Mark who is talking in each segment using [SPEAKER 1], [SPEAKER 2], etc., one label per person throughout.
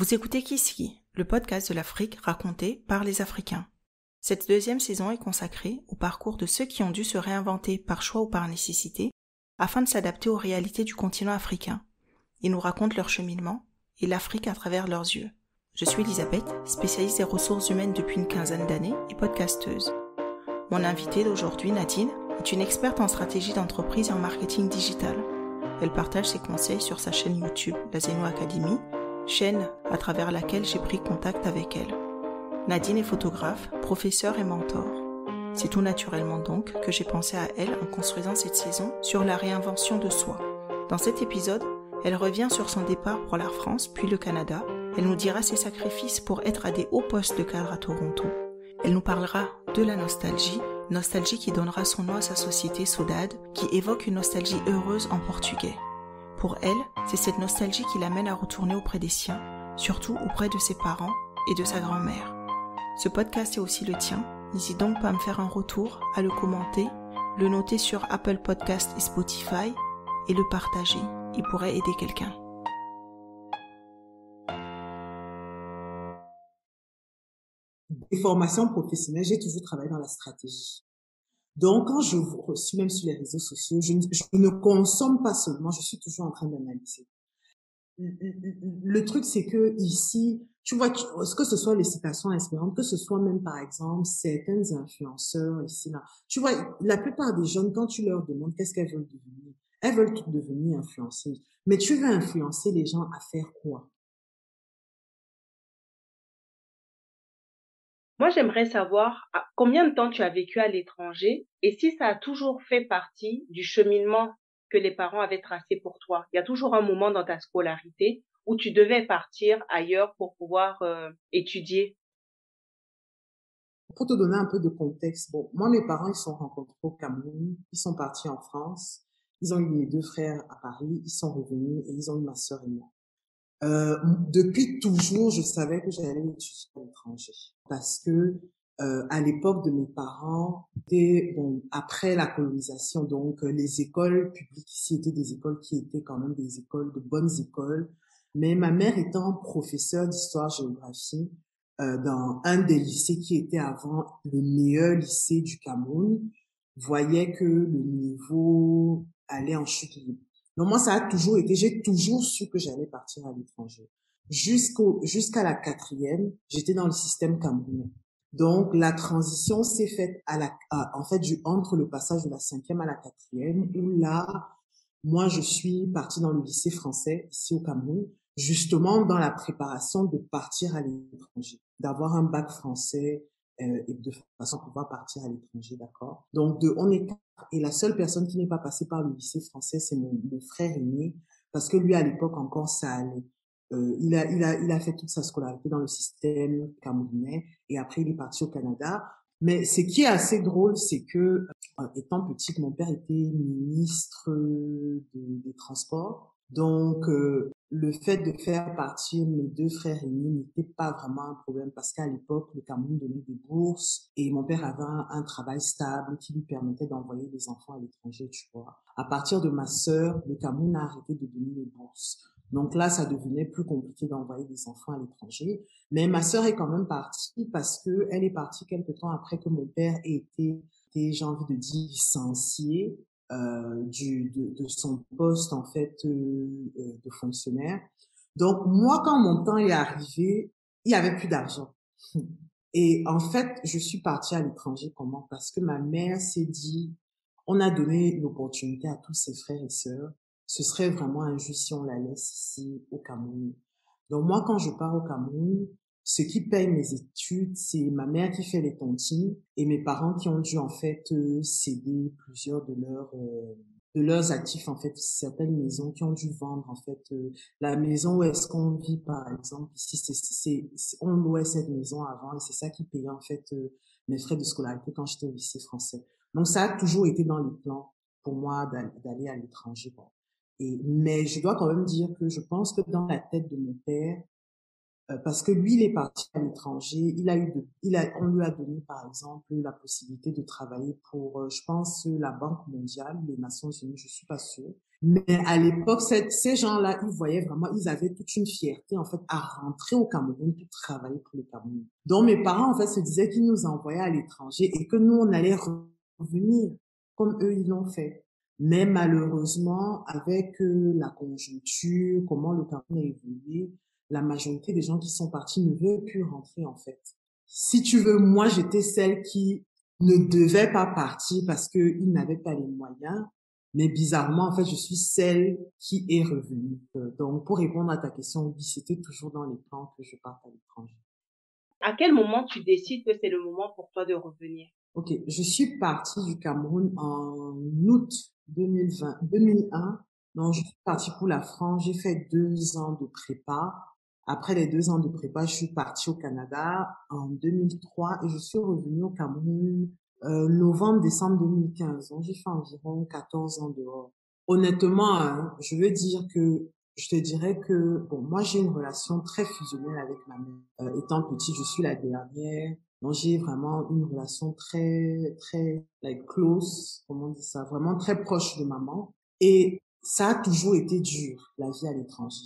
[SPEAKER 1] Vous écoutez Kiski, le podcast de l'Afrique raconté par les Africains. Cette deuxième saison est consacrée au parcours de ceux qui ont dû se réinventer par choix ou par nécessité afin de s'adapter aux réalités du continent africain. Ils nous racontent leur cheminement et l'Afrique à travers leurs yeux. Je suis Elisabeth, spécialiste des ressources humaines depuis une quinzaine d'années et podcasteuse. Mon invitée d'aujourd'hui, Nadine, est une experte en stratégie d'entreprise et en marketing digital. Elle partage ses conseils sur sa chaîne YouTube, la Zeno Academy, chaîne à travers laquelle j'ai pris contact avec elle. Nadine est photographe, professeure et mentor. C'est tout naturellement donc que j'ai pensé à elle en construisant cette saison sur la réinvention de soi. Dans cet épisode, elle revient sur son départ pour la France puis le Canada. Elle nous dira ses sacrifices pour être à des hauts postes de cadre à Toronto. Elle nous parlera de la nostalgie, nostalgie qui donnera son nom à sa société Sodade, qui évoque une nostalgie heureuse en portugais. Pour elle, c'est cette nostalgie qui l'amène à retourner auprès des siens, surtout auprès de ses parents et de sa grand-mère. Ce podcast est aussi le tien, n'hésite donc pas à me faire un retour, à le commenter, le noter sur Apple Podcast et Spotify et le partager. Il pourrait aider quelqu'un.
[SPEAKER 2] Des formations professionnelles, j'ai toujours travaillé dans la stratégie. Donc, quand je suis même sur les réseaux sociaux, je ne, consomme pas seulement, je suis toujours en train d'analyser. Le truc, c'est que ici, tu vois, que ce soit les citations inspirantes, que ce soit même, par exemple, certains influenceurs ici, là. Tu vois, la plupart des jeunes, quand tu leur demandes qu'est-ce qu'elles veulent devenir, elles veulent toutes devenir influenceuses. Mais tu veux influencer les gens à faire quoi?
[SPEAKER 3] Moi, j'aimerais savoir combien de temps tu as vécu à l'étranger et si ça a toujours fait partie du cheminement que les parents avaient tracé pour toi? Il y a toujours un moment dans ta scolarité où tu devais partir ailleurs pour pouvoir euh, étudier.
[SPEAKER 2] Pour te donner un peu de contexte, bon, moi, mes parents, ils sont rencontrés au Cameroun, ils sont partis en France, ils ont eu mes deux frères à Paris, ils sont revenus et ils ont eu ma sœur et moi. Euh, depuis toujours, je savais que j'allais étudier à l'étranger parce que euh, à l'époque de mes parents, bon, après la colonisation, donc euh, les écoles publiques ici étaient des écoles qui étaient quand même des écoles de bonnes écoles. Mais ma mère étant professeure d'histoire-géographie euh, dans un des lycées qui était avant le meilleur lycée du Cameroun, voyait que le niveau allait en chute libre. Donc moi, ça a toujours été, j'ai toujours su que j'allais partir à l'étranger. Jusqu'au, jusqu'à la quatrième, j'étais dans le système camerounais. Donc la transition s'est faite à la, en fait, du, entre le passage de la cinquième à la quatrième, où là, moi, je suis partie dans le lycée français ici au Cameroun, justement dans la préparation de partir à l'étranger, d'avoir un bac français, euh, et de façon à pouvoir partir à l'étranger, d'accord? Donc, de, on est et la seule personne qui n'est pas passée par le lycée français, c'est mon, frère aîné, parce que lui, à l'époque encore, ça allait. Euh, il, a, il, a, il a fait toute sa scolarité dans le système camerounais, et après, il est parti au Canada. Mais ce qui est assez drôle, c'est que, euh, étant petite, mon père était ministre des Transports. Donc, euh, le fait de faire partir mes deux frères aînés n'était pas vraiment un problème parce qu'à l'époque, le Cameroun donnait des bourses et mon père avait un, travail stable qui lui permettait d'envoyer des enfants à l'étranger, tu vois. À partir de ma sœur, le Cameroun a arrêté de donner les bourses. Donc là, ça devenait plus compliqué d'envoyer des enfants à l'étranger. Mais ma sœur est quand même partie parce que elle est partie quelque temps après que mon père ait été, j'ai envie de dire, licencié euh, du, de, de, son poste en fait euh, euh, de fonctionnaire. Donc moi, quand mon temps est arrivé, il y avait plus d'argent. Et en fait, je suis partie à l'étranger comment? Parce que ma mère s'est dit, on a donné l'opportunité à tous ses frères et sœurs. Ce serait vraiment injuste si on la laisse ici au Cameroun. Donc moi, quand je pars au Cameroun, ce qui paye mes études, c'est ma mère qui fait les tontines et mes parents qui ont dû en fait euh, céder plusieurs de leurs euh, de leurs actifs en fait certaines maisons qui ont dû vendre en fait euh, la maison où est-ce qu'on vit par exemple. Ici c'est on louait cette maison avant et c'est ça qui payait en fait mes frais de scolarité quand j'étais au lycée français. Donc ça a toujours été dans les plans pour moi d'aller à l'étranger et mais je dois quand même dire que je pense que dans la tête de mon père euh, parce que lui, il est parti à l'étranger. Il a eu, de, il a, on lui a donné par exemple la possibilité de travailler pour, euh, je pense, la Banque mondiale, les Nations Unies, je suis pas sûre. Mais à l'époque, ces gens-là, ils voyaient vraiment, ils avaient toute une fierté en fait à rentrer au Cameroun pour travailler pour le Cameroun. Donc mes parents en fait se disaient qu'ils nous envoyaient à l'étranger et que nous on allait revenir comme eux ils l'ont fait. Mais malheureusement, avec euh, la conjoncture, comment le Cameroun a évolué, la majorité des gens qui sont partis ne veulent plus rentrer en fait. Si tu veux, moi j'étais celle qui ne devait pas partir parce qu'ils n'avaient pas les moyens. Mais bizarrement, en fait, je suis celle qui est revenue. Euh, donc, pour répondre à ta question, oui, c'était toujours dans les plans que je parte à l'étranger.
[SPEAKER 3] À quel moment tu décides que c'est le moment pour toi de revenir?
[SPEAKER 2] Ok, je suis partie du Cameroun en août 2020, 2001. Donc, je suis partie pour la France. J'ai fait deux ans de prépa. Après les deux ans de prépa, je suis partie au Canada en 2003 et je suis revenue au Cameroun euh, novembre-décembre 2015. Donc, j'ai fait environ 14 ans dehors. Honnêtement, hein, je veux dire que je te dirais que bon, moi j'ai une relation très fusionnelle avec ma mère. Euh, étant petite, je suis la dernière. Donc j'ai vraiment une relation très très like close, comment on dit ça, vraiment très proche de maman. Et ça a toujours été dur la vie à l'étranger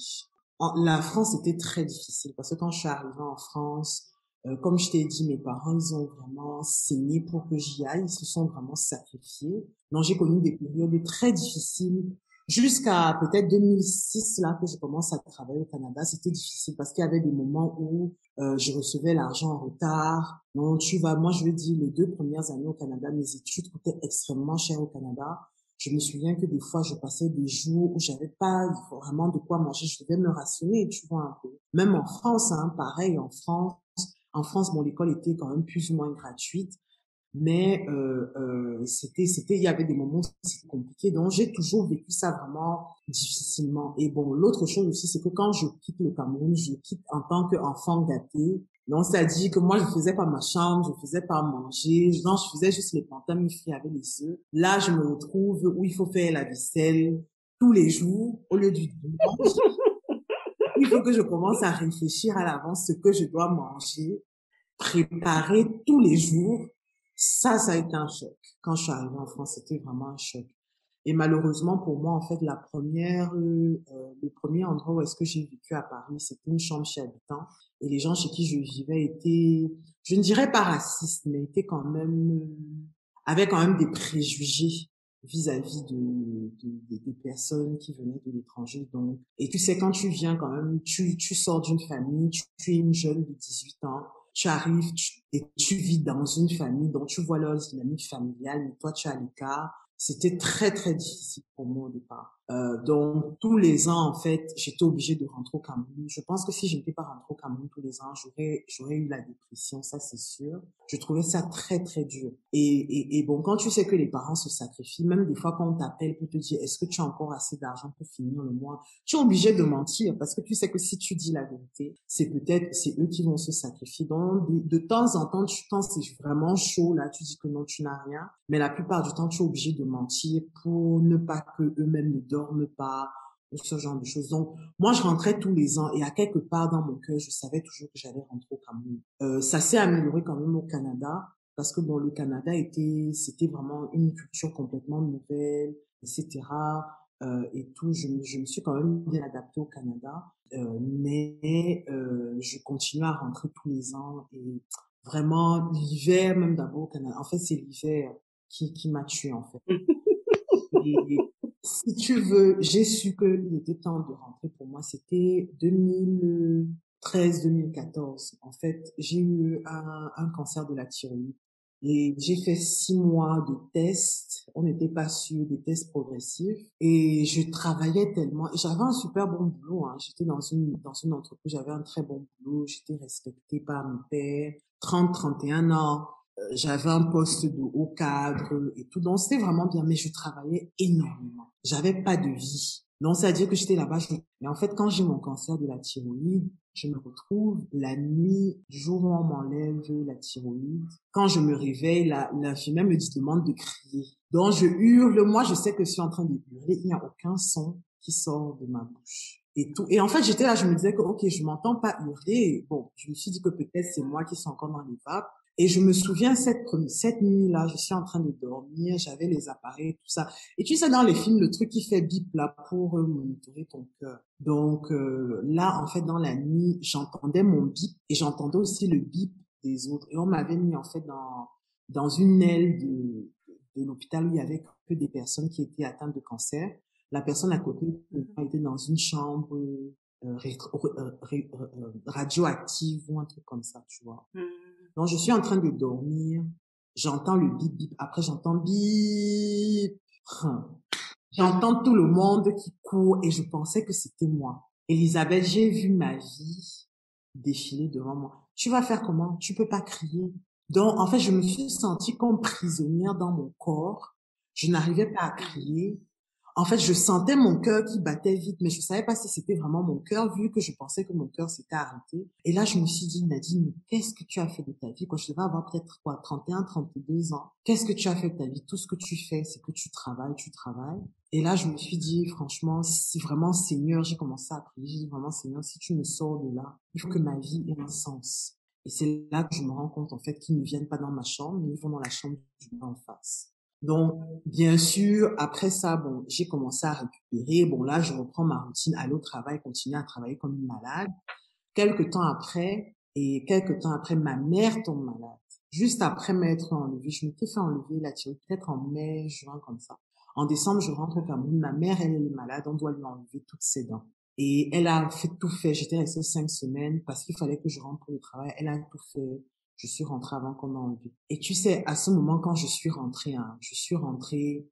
[SPEAKER 2] la France était très difficile parce que quand je suis arrivée en France, euh, comme je t'ai dit, mes parents, ils ont vraiment saigné pour que j'y aille. Ils se sont vraiment sacrifiés. Donc, j'ai connu des périodes très difficiles. Jusqu'à peut-être 2006, là, que je commence à travailler au Canada, c'était difficile parce qu'il y avait des moments où euh, je recevais l'argent en retard. Non, tu vas, moi, je veux dire, les deux premières années au Canada, mes études coûtaient extrêmement cher au Canada. Je me souviens que des fois, je passais des jours où j'avais pas vraiment de quoi manger. Je devais me rationner, tu vois, un peu. Même en France, hein, pareil, en France. En France, bon, l'école était quand même plus ou moins gratuite. Mais euh, euh, c'était, c'était, il y avait des moments c'était compliqué. Donc, j'ai toujours vécu ça vraiment difficilement. Et bon, l'autre chose aussi, c'est que quand je quitte le Cameroun, je quitte en tant qu'enfant gâté, donc, ça dit que moi, je faisais pas ma chambre, je faisais pas manger, non, je faisais juste les plantains mi avec les œufs. Là, je me retrouve où il faut faire la vaisselle tous les jours au lieu du dimanche. il faut que je commence à réfléchir à l'avance ce que je dois manger, préparer tous les jours. Ça, ça a été un choc. Quand je suis arrivée en France, c'était vraiment un choc. Et malheureusement pour moi, en fait, la première, euh, le premier endroit où est-ce que j'ai vécu à Paris, c'était une chambre chez habitants. Et les gens chez qui je vivais étaient, je ne dirais pas racistes, mais étaient quand même, euh, avaient quand même des préjugés vis-à-vis de, de, des personnes qui venaient de l'étranger. Donc, et tu sais, quand tu viens quand même, tu, tu sors d'une famille, tu, es une jeune de 18 ans, tu arrives et tu vis dans une famille dont tu vois leur dynamique familiale, mais toi, tu as l'écart c'était très très difficile pour moi au départ. Euh, donc tous les ans en fait, j'étais obligée de rentrer au Cameroun. Je pense que si je n'étais pas rentrée au Cameroun tous les ans, j'aurais j'aurais eu la dépression, ça c'est sûr. Je trouvais ça très très dur. Et, et, et bon, quand tu sais que les parents se sacrifient, même des fois quand on t'appelle pour te dire est-ce que tu as encore assez d'argent pour finir le mois, tu es obligé de mentir parce que tu sais que si tu dis la vérité, c'est peut-être c'est eux qui vont se sacrifier. Donc de, de temps en temps, tu penses c'est vraiment chaud là, tu dis que non tu n'as rien, mais la plupart du temps tu es obligé de mentir pour ne pas que eux-mêmes ne dorment pas ou ce genre de choses. Donc, moi, je rentrais tous les ans et à quelque part dans mon cœur, je savais toujours que j'allais rentrer au Cameroun. Euh, ça s'est amélioré quand même au Canada parce que bon, le Canada était, c'était vraiment une culture complètement nouvelle, etc. Euh, et tout, je, je, me suis quand même bien adaptée au Canada, euh, mais euh, je continue à rentrer tous les ans et vraiment l'hiver, même d'abord au Canada. En fait, c'est l'hiver qui, qui m'a tué en fait. et, si tu veux, j'ai su qu'il était temps de rentrer pour moi. C'était 2013-2014. En fait, j'ai eu un, cancer de la thyroïde. Et j'ai fait six mois de tests. On n'était pas sûr des tests progressifs. Et je travaillais tellement. J'avais un super bon boulot. Hein. J'étais dans une, dans une entreprise. J'avais un très bon boulot. J'étais respectée par mon père. 30, 31 ans. Euh, j'avais un poste de haut cadre et tout. Donc, c'était vraiment bien, mais je travaillais énormément. J'avais pas de vie. Donc, c'est-à-dire que j'étais là-bas. Mais en fait, quand j'ai mon cancer de la thyroïde, je me retrouve la nuit, jour où on m'enlève la thyroïde. Quand je me réveille, l'infirmière me demande de crier. Donc, je hurle. Moi, je sais que je suis en train de hurler. Il n'y a aucun son qui sort de ma bouche. et tout. Et en fait, j'étais là, je me disais que, ok, je m'entends pas hurler. Bon, je me suis dit que peut-être c'est moi qui suis encore dans les vapes. Et je me souviens cette cette nuit-là, je suis en train de dormir, j'avais les appareils, tout ça. Et tu sais dans les films, le truc qui fait bip là pour euh, monitorer ton cœur. Donc euh, là, en fait, dans la nuit, j'entendais mon bip et j'entendais aussi le bip des autres. Et on m'avait mis en fait dans dans une aile de de l'hôpital où il y avait que des personnes qui étaient atteintes de cancer. La personne à côté était dans une chambre euh, euh, radioactive ou un truc comme ça, tu vois. Mmh. Donc, je suis en train de dormir. J'entends le bip bip. Après, j'entends bip. J'entends tout le monde qui court et je pensais que c'était moi. Elisabeth, j'ai vu ma vie défiler devant moi. Tu vas faire comment? Tu peux pas crier. Donc, en fait, je me suis sentie comme prisonnière dans mon corps. Je n'arrivais pas à crier en fait, je sentais mon cœur qui battait vite, mais je savais pas si c'était vraiment mon cœur, vu que je pensais que mon cœur s'était arrêté. Et là, je me suis dit, Nadine, qu'est-ce que tu as fait de ta vie? Quand je devais avoir peut-être quoi, 31, 32 ans. Qu'est-ce que tu as fait de ta vie? Tout ce que tu fais, c'est que tu travailles, tu travailles. Et là, je me suis dit, franchement, si vraiment Seigneur, j'ai commencé à prier, j'ai dit vraiment Seigneur, si tu me sors de là, il faut que ma vie ait un sens. Et c'est là que je me rends compte, en fait, qu'ils ne viennent pas dans ma chambre, mais ils vont dans la chambre du en face. Donc, bien sûr, après ça, bon, j'ai commencé à récupérer. Bon, là, je reprends ma routine, aller au travail, continuer à travailler comme une malade. Quelques temps après, et quelques temps après, ma mère tombe malade. Juste après m'être enlevée, je m'étais fait enlever la thyroïde peut-être en mai, juin, comme ça. En décembre, je rentre au Cameroun. Ma mère, elle, elle est malade. On doit lui enlever toutes ses dents. Et elle a fait tout fait. J'étais restée cinq semaines parce qu'il fallait que je rentre pour le travail. Elle a tout fait je suis rentrée avant qu'on enlevé. Et tu sais, à ce moment, quand je suis rentrée, hein, je suis rentrée,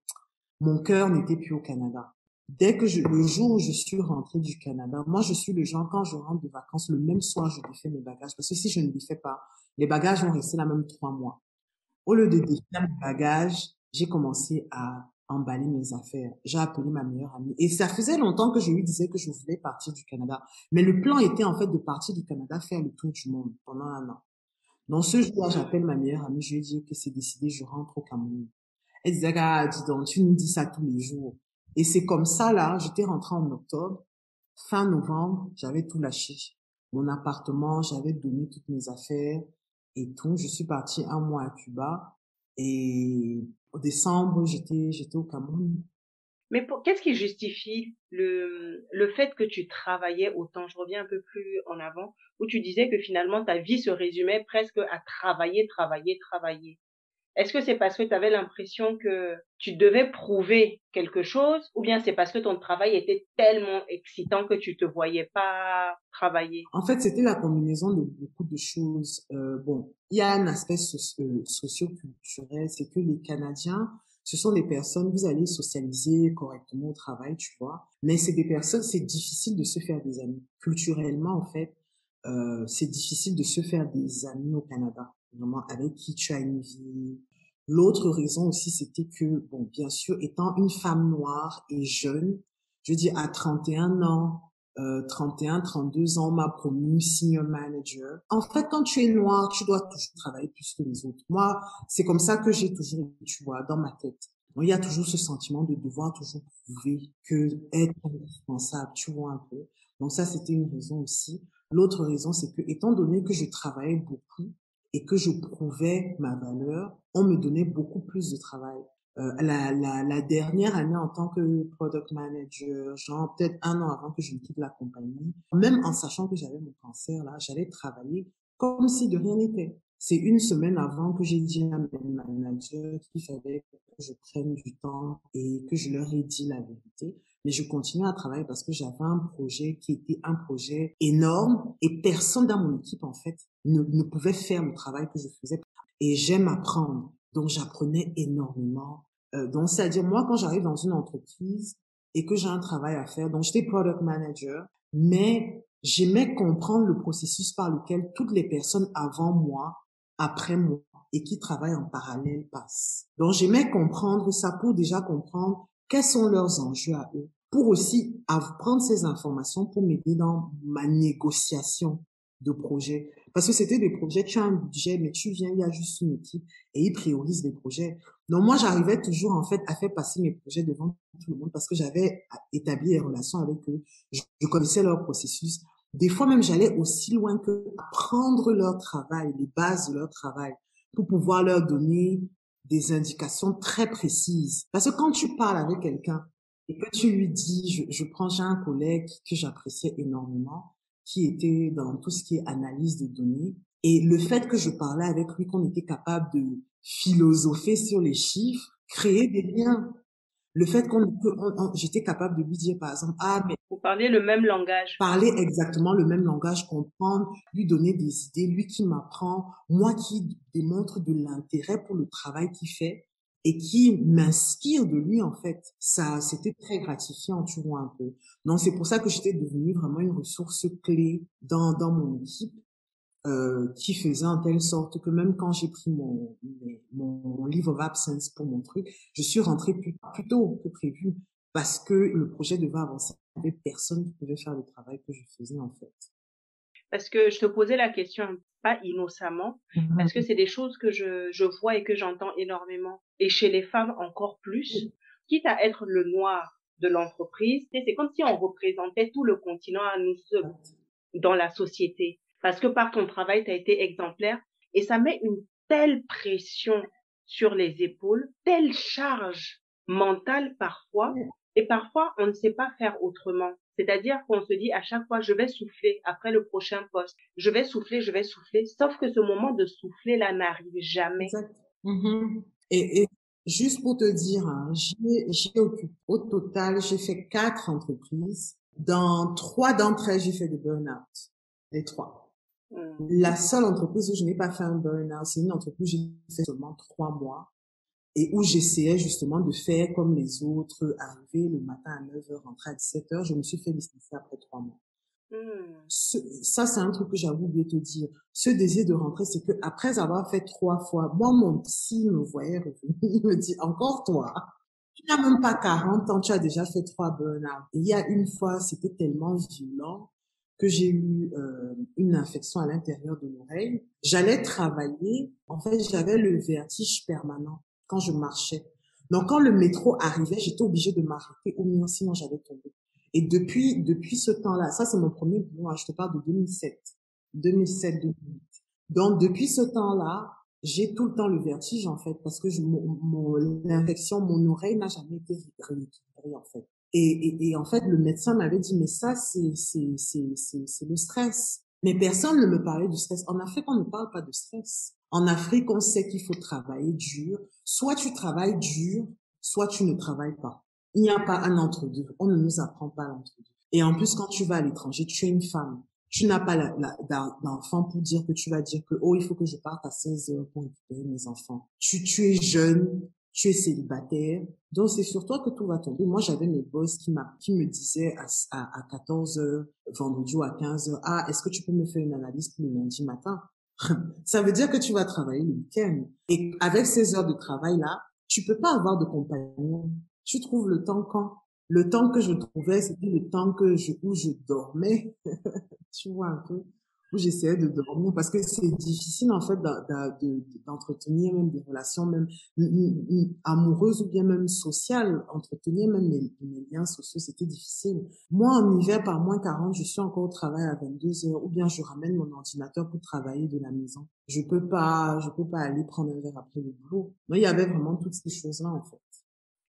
[SPEAKER 2] mon cœur n'était plus au Canada. Dès que je, le jour où je suis rentrée du Canada, moi, je suis le genre, quand je rentre de vacances, le même soir, je défais mes bagages. Parce que si je ne défais pas, les bagages vont rester là même trois mois. Au lieu de défaire mes bagages, j'ai commencé à emballer mes affaires. J'ai appelé ma meilleure amie. Et ça faisait longtemps que je lui disais que je voulais partir du Canada. Mais le plan était en fait de partir du Canada, faire le tour du monde pendant un an. Dans ce jour, j'appelle ma meilleure amie, je lui dis que c'est décidé, je rentre au Cameroun. Elle disait, ah, dis donc, tu nous dis ça tous les jours. Et c'est comme ça, là, j'étais rentrée en octobre. Fin novembre, j'avais tout lâché. Mon appartement, j'avais donné toutes mes affaires et tout. Je suis partie un mois à Cuba. Et au décembre, j'étais, j'étais au Cameroun.
[SPEAKER 3] Mais qu'est-ce qui justifie le, le fait que tu travaillais autant? Je reviens un peu plus en avant, où tu disais que finalement ta vie se résumait presque à travailler, travailler, travailler. Est-ce que c'est parce que tu avais l'impression que tu devais prouver quelque chose ou bien c'est parce que ton travail était tellement excitant que tu te voyais pas travailler?
[SPEAKER 2] En fait, c'était la combinaison de beaucoup de choses. Euh, bon, il y a un aspect euh, socio-culturel, c'est que les Canadiens ce sont des personnes, vous allez socialiser correctement au travail, tu vois. Mais c'est des personnes, c'est difficile de se faire des amis. Culturellement, en fait, euh, c'est difficile de se faire des amis au Canada, vraiment avec qui tu as une vie. L'autre raison aussi, c'était que, bon, bien sûr, étant une femme noire et jeune, je dire, à 31 ans, euh, 31, 32 ans, m'a promu senior manager. En fait, quand tu es noir, tu dois toujours travailler plus que les autres. Moi, c'est comme ça que j'ai toujours, tu vois, dans ma tête. il y a toujours ce sentiment de devoir toujours prouver que être indispensable, tu vois un peu. Donc ça, c'était une raison aussi. L'autre raison, c'est que étant donné que je travaillais beaucoup et que je prouvais ma valeur, on me donnait beaucoup plus de travail. Euh, la, la, la, dernière année en tant que product manager, genre peut-être un an avant que je ne quitte la compagnie, même en sachant que j'avais mon cancer là, j'allais travailler comme si de rien n'était. C'est une semaine avant que j'ai dit à mes managers qu'il fallait que je prenne du temps et que je leur ai dit la vérité. Mais je continuais à travailler parce que j'avais un projet qui était un projet énorme et personne dans mon équipe, en fait, ne, ne pouvait faire le travail que je faisais. Et j'aime apprendre. Donc j'apprenais énormément. Euh, donc c'est-à-dire moi quand j'arrive dans une entreprise et que j'ai un travail à faire, donc j'étais product manager, mais j'aimais comprendre le processus par lequel toutes les personnes avant moi, après moi et qui travaillent en parallèle passent. Donc j'aimais comprendre ça pour déjà comprendre quels sont leurs enjeux à eux, pour aussi prendre ces informations pour m'aider dans ma négociation de projet. Parce que c'était des projets, tu as un budget, mais tu viens, il y a juste une équipe et ils priorisent les projets. Donc moi, j'arrivais toujours en fait à faire passer mes projets devant tout le monde parce que j'avais établi des relations avec eux. Je, connaissais leur processus. Des fois même, j'allais aussi loin que apprendre leur travail, les bases de leur travail, pour pouvoir leur donner des indications très précises. Parce que quand tu parles avec quelqu'un et que tu lui dis, je prends, j'ai un collègue que j'appréciais énormément, qui était dans tout ce qui est analyse de données. Et le fait que je parlais avec lui, qu'on était capable de philosopher sur les chiffres, créer des liens. Le fait qu'on peut, j'étais capable de lui dire par exemple, ah mais
[SPEAKER 3] vous parlez le même langage.
[SPEAKER 2] Parler exactement le même langage, comprendre, lui donner des idées, lui qui m'apprend, moi qui démontre de l'intérêt pour le travail qu'il fait et qui m'inspire de lui en fait. Ça, c'était très gratifiant, tu vois un peu. Donc c'est pour ça que j'étais devenue vraiment une ressource clé dans dans mon équipe, euh, qui faisait en telle sorte que même quand j'ai pris mon mon livre of absence pour mon truc, je suis rentrée plus, plus tôt que prévu parce que le projet devait avancer. Il n'y avait personne qui pouvait faire le travail que je faisais en fait.
[SPEAKER 3] Parce que je te posais la question pas innocemment, mm-hmm. parce que c'est des choses que je, je vois et que j'entends énormément. Et chez les femmes encore plus, quitte à être le noir de l'entreprise, c'est comme si on représentait tout le continent à nous dans la société. Parce que par ton travail, tu as été exemplaire et ça met une telle pression sur les épaules, telle charge mentale parfois, et parfois on ne sait pas faire autrement. C'est-à-dire qu'on se dit à chaque fois, je vais souffler après le prochain poste. Je vais souffler, je vais souffler. Sauf que ce moment de souffler là n'arrive jamais.
[SPEAKER 2] Exact. Mm-hmm. et, et, juste pour te dire, hein, j'ai occupé au total, j'ai fait quatre entreprises. Dans trois d'entre elles, j'ai fait des burn-out. Les trois. Mm. La seule entreprise où je n'ai pas fait un burn-out, c'est une entreprise où j'ai fait seulement trois mois et où j'essayais justement de faire comme les autres, arriver le matin à 9h, rentrer à 17h. Je me suis fait licencier après trois mois. Hmm. ça, c'est un truc que j'avoue oublié de te dire. Ce désir de rentrer, c'est que après avoir fait trois fois, moi, mon psy me voyait revenir. Il me dit, encore toi. Tu n'as même pas 40 ans, tu as déjà fait trois burn-out. Et il y a une fois, c'était tellement violent que j'ai eu euh, une infection à l'intérieur de l'oreille. J'allais travailler. En fait, j'avais le vertige permanent quand je marchais. Donc, quand le métro arrivait, j'étais obligée de m'arrêter au moins, sinon j'allais tomber. Et depuis, depuis ce temps-là, ça c'est mon premier boulot, hein, je te parle de 2007, 2007, 2008. Donc, depuis ce temps-là, j'ai tout le temps le vertige en fait, parce que je, mon, l'infection, mon oreille n'a jamais été rééquilibrée en fait. Et, et, et, en fait, le médecin m'avait dit, mais ça, c'est, c'est, c'est, c'est, le stress. Mais personne ne me parlait du stress. En Afrique, on ne parle pas de stress. En Afrique, on sait qu'il faut travailler dur. Soit tu travailles dur, soit tu ne travailles pas. Il n'y a pas un entre-deux. On ne nous apprend pas l'entre-deux. Et en plus, quand tu vas à l'étranger, tu es une femme. Tu n'as pas d'enfant pour dire que tu vas dire que, oh, il faut que je parte à 16 heures pour récupérer mes enfants. Tu, tu es jeune, tu es célibataire. Donc, c'est sur toi que tout va tomber. Moi, j'avais mes boss qui, qui me disaient à, à, à 14 heures, vendredi ou à 15 heures, ah, est-ce que tu peux me faire une analyse pour le lundi matin? ça veut dire que tu vas travailler le week-end. Et avec ces heures de travail-là, tu peux pas avoir de compagnon. Tu trouves le temps quand? Le temps que je trouvais, c'était le temps que je, où je dormais. tu vois un peu? J'essayais de dormir parce que c'est difficile en fait d'entretenir même des relations même amoureuses ou bien même sociales entretenir même les, liens sociaux c'était difficile. Moi en hiver par moins 40 je suis encore au travail à 22 heures ou bien je ramène mon ordinateur pour travailler de la maison. Je peux pas je peux pas aller prendre un verre après le boulot. Mais il y avait vraiment toutes ces choses là en fait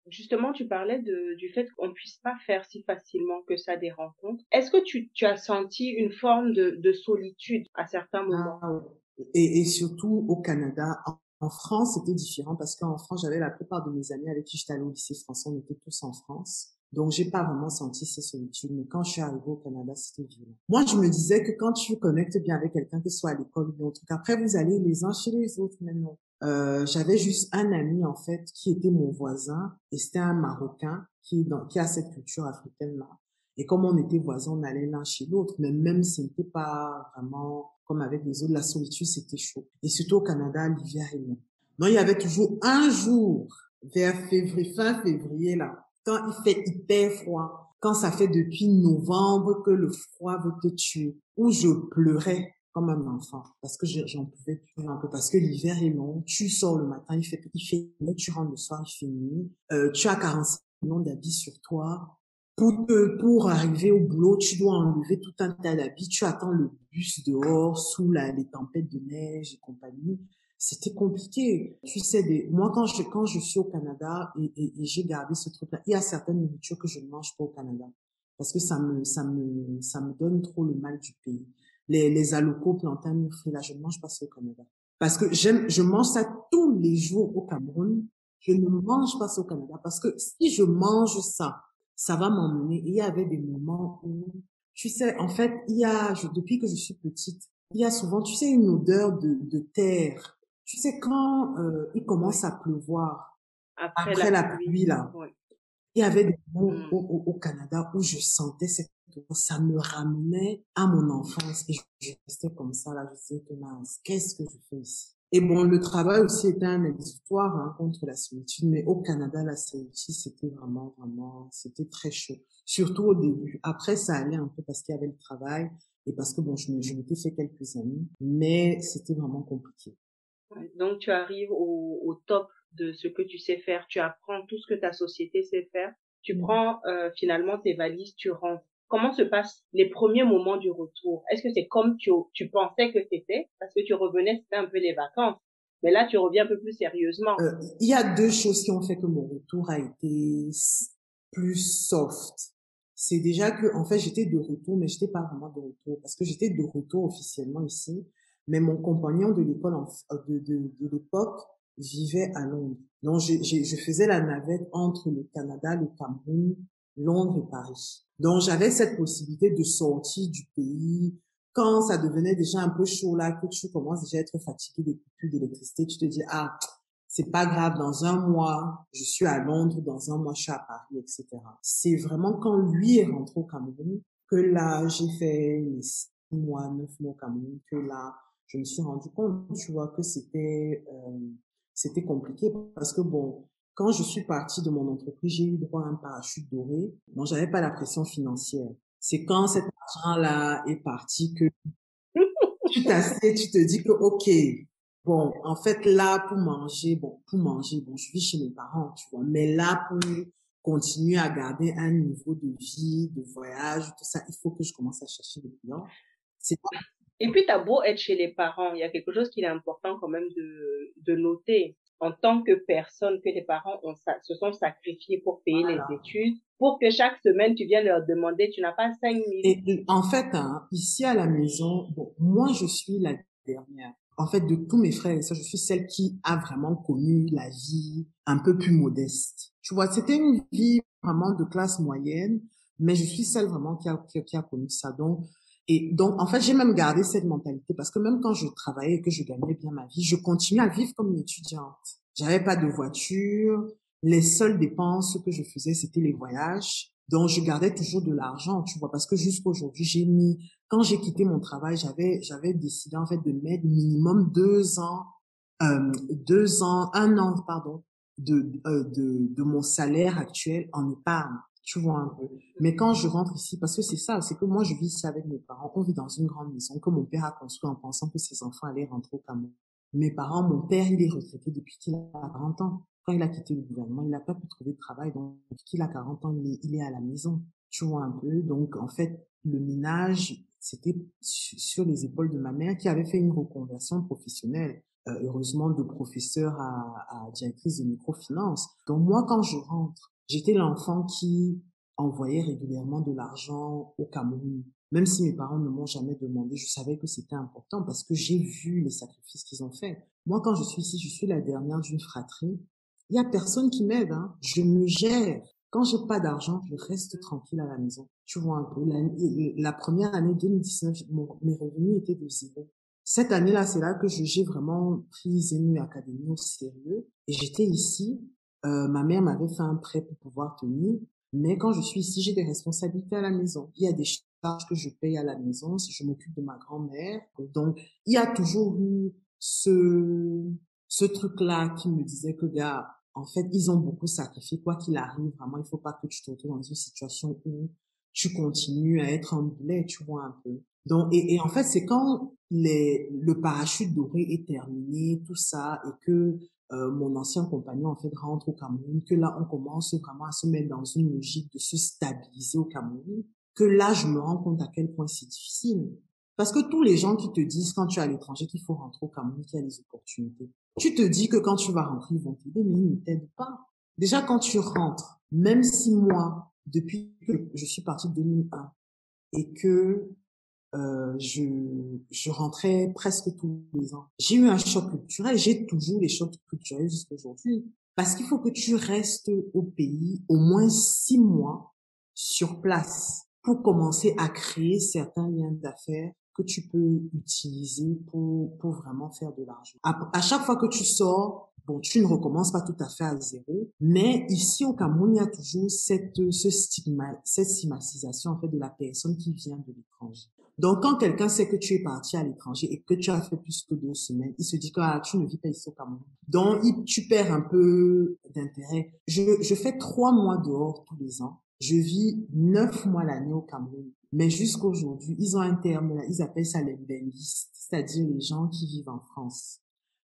[SPEAKER 3] Justement, tu parlais de, du fait qu'on ne puisse pas faire si facilement que ça des rencontres. Est-ce que tu, tu as senti une forme de, de solitude à certains moments? ah,
[SPEAKER 2] et, et, surtout au Canada. En, France, c'était différent parce qu'en France, j'avais la plupart de mes amis avec qui j'étais allée au lycée français, on était tous en France. Donc, j'ai pas vraiment senti ces solitudes. Mais quand je suis arrivée au Canada, c'était violent. Moi, je me disais que quand tu connectes bien avec quelqu'un, que ce soit à l'école ou autre, qu'après vous allez les uns chez les autres maintenant. Euh, j'avais juste un ami en fait qui était mon voisin et c'était un Marocain qui dans, qui a cette culture africaine là. Et comme on était voisins, on allait l'un chez l'autre, mais même ce n'était pas vraiment comme avec les autres, la solitude c'était chaud. Et surtout au Canada, l'hiver est long. Non, il y avait toujours un jour vers février, fin février là, quand il fait hyper froid, quand ça fait depuis novembre que le froid veut te tuer, où je pleurais comme un enfant parce que j'en pouvais plus un peu parce que l'hiver est long. Tu sors le matin, il fait il fait nuit, tu rentres le soir, il fait nuit. Euh, tu as 45 millions d'habits sur toi. Pour pour arriver au boulot, tu dois enlever tout un tas d'habits. Tu attends le bus dehors sous la, les tempêtes de neige et compagnie. C'était compliqué. Tu sais, des, moi quand je quand je suis au Canada et, et, et j'ai gardé ce truc-là, il y a certaines nourritures que je ne mange pas au Canada parce que ça me ça me ça me donne trop le mal du pays les, les alocos, plantains, là, je ne mange pas ça au Canada. Parce que j'aime, je mange ça tous les jours au Cameroun. Je ne mange pas ça au Canada. Parce que si je mange ça, ça va m'emmener. Il y avait des moments où, tu sais, en fait, il y a, depuis que je suis petite, il y a souvent, tu sais, une odeur de, de terre. Tu sais, quand euh, il commence à pleuvoir, après, la, pluie, là, il y avait des moments mmh. au, au, Canada où je sentais cette ça me ramenait à mon enfance et je restais comme ça là, je disais que mince, qu'est-ce que je fais ici? Et bon, le travail aussi était un exutoire hein, contre la solitude, mais au Canada, la solitude, c'était vraiment, vraiment, c'était très chaud, surtout au début. Après, ça allait un peu parce qu'il y avait le travail et parce que bon, je, je m'étais fait quelques amis, mais c'était vraiment compliqué.
[SPEAKER 3] Donc, tu arrives au, au top de ce que tu sais faire, tu apprends tout ce que ta société sait faire, tu mmh. prends euh, finalement tes valises, tu rentres comment se passent les premiers moments du retour? Est-ce que c'est comme tu, tu pensais que c'était? Parce que tu revenais, c'était un peu les vacances. Mais là, tu reviens un peu plus sérieusement.
[SPEAKER 2] Euh, il y a deux choses qui ont fait que mon retour a été plus soft. C'est déjà que, en fait, j'étais de retour, mais j'étais pas vraiment de retour parce que j'étais de retour officiellement ici. Mais mon compagnon de l'école euh, de, de, de l'époque vivait à Londres. Donc, je, je, je faisais la navette entre le Canada, le Cameroun, Londres et Paris. Donc j'avais cette possibilité de sortir du pays. Quand ça devenait déjà un peu chaud là, que tu commences déjà à être fatigué des coupures d'électricité, tu te dis ah c'est pas grave, dans un mois je suis à Londres, dans un mois je suis à Paris, etc. C'est vraiment quand lui est rentré au Cameroun que là j'ai fait six mois, neuf mois au Cameroun, que là je me suis rendu compte, tu vois, que c'était euh, c'était compliqué parce que bon quand je suis partie de mon entreprise, j'ai eu droit à un parachute doré. Donc, j'avais pas la pression financière. C'est quand cet argent-là est parti que tu t'assieds, tu te dis que, OK, bon, en fait, là, pour manger, bon, pour manger, bon, je vis chez mes parents, tu vois, mais là, pour continuer à garder un niveau de vie, de voyage, tout ça, il faut que je commence à chercher des clients.
[SPEAKER 3] C'est et puis, t'as beau être chez les parents, il y a quelque chose qui est important quand même de, de noter en tant que personne que les parents ont, se sont sacrifiés pour payer les études, pour que chaque semaine tu viennes leur demander, tu n'as pas cinq minutes.
[SPEAKER 2] Et, en fait, hein, ici à la maison, bon, moi je suis la dernière. En fait, de tous mes frères et sœurs, je suis celle qui a vraiment connu la vie un peu plus modeste. Tu vois, c'était une vie vraiment de classe moyenne, mais je suis celle vraiment qui a, qui, qui a connu ça. Donc, et donc, en fait, j'ai même gardé cette mentalité parce que même quand je travaillais et que je gagnais bien ma vie, je continuais à vivre comme une étudiante. J'avais pas de voiture. Les seules dépenses que je faisais, c'était les voyages. Donc, je gardais toujours de l'argent, tu vois, parce que jusqu'aujourd'hui, j'ai mis, quand j'ai quitté mon travail, j'avais, j'avais décidé, en fait, de mettre minimum deux ans, euh, deux ans, un an, pardon, de, euh, de, de mon salaire actuel en épargne tu vois un peu. Mais quand je rentre ici, parce que c'est ça, c'est que moi je vis ici avec mes parents, on vit dans une grande maison que mon père a construit en pensant que ses enfants allaient rentrer au Cameroun. Mes parents, mon père, il est retraité depuis qu'il a 40 ans. Quand il a quitté le gouvernement, il n'a pas pu trouver de travail, donc depuis qu'il a 40 ans, il est, il est à la maison. Tu vois un peu. Donc en fait, le ménage, c'était sur les épaules de ma mère qui avait fait une reconversion professionnelle. Euh, heureusement de professeur à, à directrice de microfinance. Donc moi, quand je rentre, J'étais l'enfant qui envoyait régulièrement de l'argent au Cameroun. Même si mes parents ne m'ont jamais demandé, je savais que c'était important parce que j'ai vu les sacrifices qu'ils ont faits. Moi, quand je suis ici, je suis la dernière d'une fratrie. Il y a personne qui m'aide. Hein. Je me gère. Quand j'ai pas d'argent, je reste tranquille à la maison. Tu vois un peu. La, première année 2019, mes revenus étaient de zéro. Cette année-là, c'est là que j'ai vraiment pris Zenu Academy au sérieux. Et j'étais ici euh, ma mère m'avait fait un prêt pour pouvoir tenir, mais quand je suis ici, j'ai des responsabilités à la maison. Il y a des charges que je paye à la maison si je m'occupe de ma grand-mère. Donc, il y a toujours eu ce, ce truc-là qui me disait que, gars, en fait, ils ont beaucoup sacrifié. Quoi qu'il arrive, vraiment, il faut pas que tu te retrouves dans une situation où tu continues à être un boulet, tu vois un peu. Donc, et, et en fait, c'est quand les, le parachute doré est terminé, tout ça, et que euh, mon ancien compagnon en fait rentre au Cameroun, que là on commence vraiment à se mettre dans une logique de se stabiliser au Cameroun, que là je me rends compte à quel point c'est difficile. Parce que tous les gens qui te disent quand tu es à l'étranger qu'il faut rentrer au Cameroun, qu'il y a des opportunités, tu te dis que quand tu vas rentrer, ils vont t'aider, mais ils ne t'aident pas. Déjà quand tu rentres, même si moi, depuis que je suis partie de 2001, et que euh, je, je rentrais presque tous les ans. J'ai eu un choc culturel, j'ai toujours les chocs culturels jusqu'à aujourd'hui. Parce qu'il faut que tu restes au pays au moins six mois sur place pour commencer à créer certains liens d'affaires que tu peux utiliser pour, pour vraiment faire de l'argent. À, chaque fois que tu sors, bon, tu ne recommences pas tout à fait à zéro, mais ici au Cameroun, il y a toujours cette, ce stigma, cette stigmatisation en fait de la personne qui vient de l'étranger. Donc, quand quelqu'un sait que tu es parti à l'étranger et que tu as fait plus que deux semaines, il se dit que ah, tu ne vis pas ici au Cameroun. Donc, tu perds un peu d'intérêt. Je, je fais trois mois dehors tous les ans. Je vis neuf mois l'année au Cameroun. Mais jusqu'aujourd'hui, ils ont un terme là, ils appellent ça les benguistes, c'est-à-dire les gens qui vivent en France.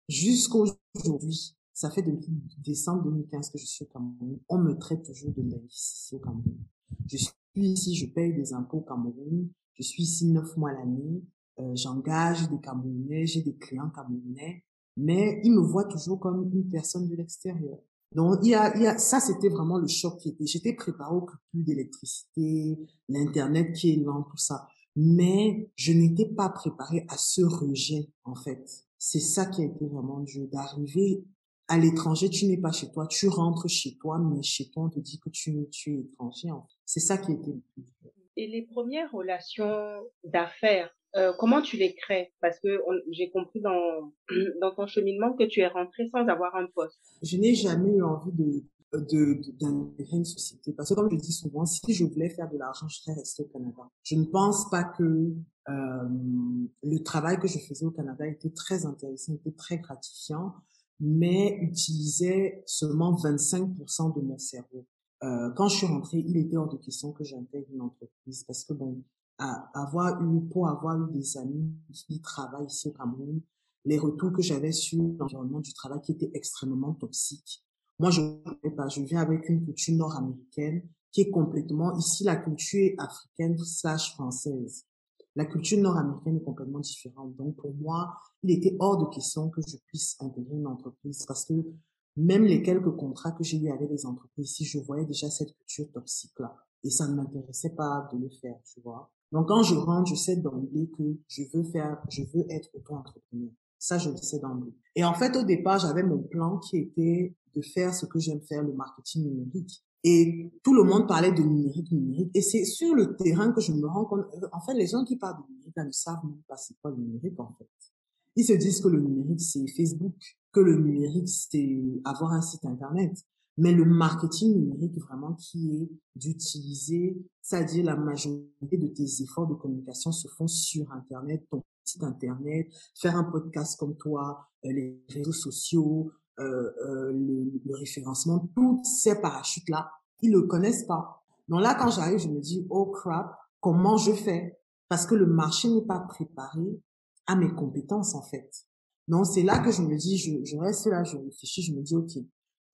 [SPEAKER 2] Jusqu'aujourd'hui, ça fait depuis décembre 2015 que je suis au Cameroun, on me traite toujours de benguiste ici au Cameroun. Je suis ici, je paye des impôts au Cameroun, je suis ici neuf mois l'année. Euh, J'engage des Camerounais, j'ai des clients camerounais, mais ils me voient toujours comme une personne de l'extérieur. Donc il y a, il y a ça, c'était vraiment le choc qui était. J'étais préparée au plus d'électricité, l'internet qui est lent, tout ça, mais je n'étais pas préparée à ce rejet en fait. C'est ça qui a été vraiment dur d'arriver à l'étranger. Tu n'es pas chez toi, tu rentres chez toi, mais chez toi on te dit que tu, tu es étranger. C'est ça qui a été le plus dur.
[SPEAKER 3] Et les premières relations d'affaires, euh, comment tu les crées? Parce que j'ai compris dans, dans ton cheminement que tu es rentré sans avoir un poste.
[SPEAKER 2] Je n'ai jamais eu envie de d'intégrer une société. Parce que comme je dis souvent si je voulais faire de l'argent je serais restée au Canada. Je ne pense pas que euh, le travail que je faisais au Canada était très intéressant était très gratifiant mais utilisait seulement 25% de mon cerveau euh, quand je suis rentrée, il était hors de question que j'intègre une entreprise parce que bon, à, avoir eu, pour avoir eu des amis qui travaillent ici au Cameroun, les retours que j'avais sur l'environnement du travail qui était extrêmement toxique. Moi, je ne pas, je viens avec une culture nord-américaine qui est complètement, ici, la culture africaine slash française. La culture nord-américaine est complètement différente. Donc, pour moi, il était hors de question que je puisse intégrer une entreprise parce que même les quelques contrats que j'ai eu avec les entreprises, si je voyais déjà cette culture toxique-là, et ça ne m'intéressait pas de le faire, tu vois. Donc, quand je rentre, je sais d'emblée que je veux faire, je veux être auto-entrepreneur. Ça, je le sais d'emblée. Et en fait, au départ, j'avais mon plan qui était de faire ce que j'aime faire, le marketing numérique. Et tout le monde parlait de numérique, numérique. Et c'est sur le terrain que je me rends compte, euh, en fait, les gens qui parlent de numérique, ne savent même pas c'est quoi le numérique, en fait. Ils se disent que le numérique, c'est Facebook, que le numérique, c'est avoir un site Internet. Mais le marketing numérique, vraiment, qui est d'utiliser, c'est-à-dire la majorité de tes efforts de communication se font sur Internet, ton site Internet, faire un podcast comme toi, euh, les réseaux sociaux, euh, euh, le, le, référencement, toutes ces parachutes-là, ils le connaissent pas. Donc là, quand j'arrive, je me dis, oh crap, comment je fais? Parce que le marché n'est pas préparé à mes compétences, en fait. Non, c'est là que je me dis, je, je reste là, je réfléchis, je me dis, OK,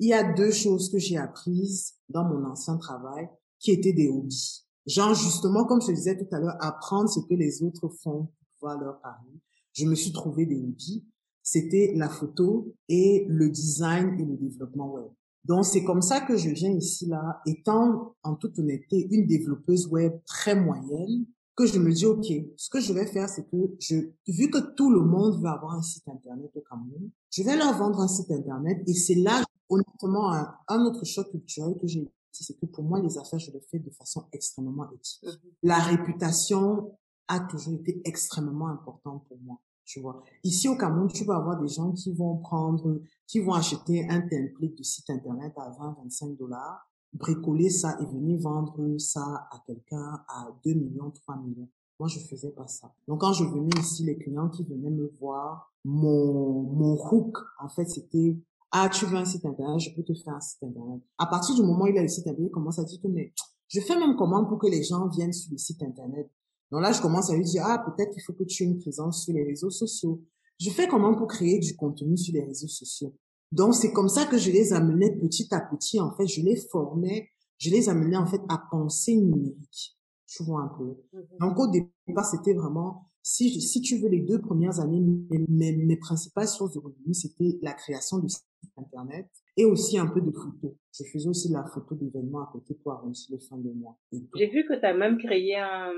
[SPEAKER 2] il y a deux choses que j'ai apprises dans mon ancien travail qui étaient des hobbies. Genre, justement, comme je disais tout à l'heure, apprendre ce que les autres font pour pouvoir leur parler. Je me suis trouvé des hobbies. C'était la photo et le design et le développement web. Donc, c'est comme ça que je viens ici, là, étant, en toute honnêteté, une développeuse web très moyenne, que je me dis, OK, ce que je vais faire, c'est que je, vu que tout le monde veut avoir un site Internet au Cameroun, je vais leur vendre un site Internet et c'est là, honnêtement, un, un, autre choc culturel que j'ai c'est que pour moi, les affaires, je le fais de façon extrêmement éthique. Mhm. La réputation a toujours été extrêmement importante pour moi. Tu vois. Ici au Cameroun, tu vas avoir des gens qui vont prendre, qui vont acheter un template de site internet à 20, 25 dollars bricoler ça et venir vendre ça à quelqu'un à 2 millions, 3 millions. Moi, je faisais pas ça. Donc, quand je venais ici, les clients qui venaient me voir, mon, mon hook, en fait, c'était, ah, tu veux un site internet, je peux te faire un site internet. À partir du moment où il a le site internet, il commence à dire que, mais, je fais même comment pour que les gens viennent sur le site internet. Donc là, je commence à lui dire, ah, peut-être qu'il faut que tu aies une présence sur les réseaux sociaux. Je fais comment pour créer du contenu sur les réseaux sociaux. Donc, c'est comme ça que je les amenais petit à petit. En fait, je les formais, je les amenais en fait à penser numérique. Tu vois un peu. Mm-hmm. Donc, au départ, c'était vraiment, si, si tu veux, les deux premières années, mes, mes, principales sources de revenus, c'était la création du site Internet et aussi un peu de photos. Je faisais aussi la photo d'événements à côté pour arrondir les fins de mois.
[SPEAKER 3] J'ai vu que tu as même créé un,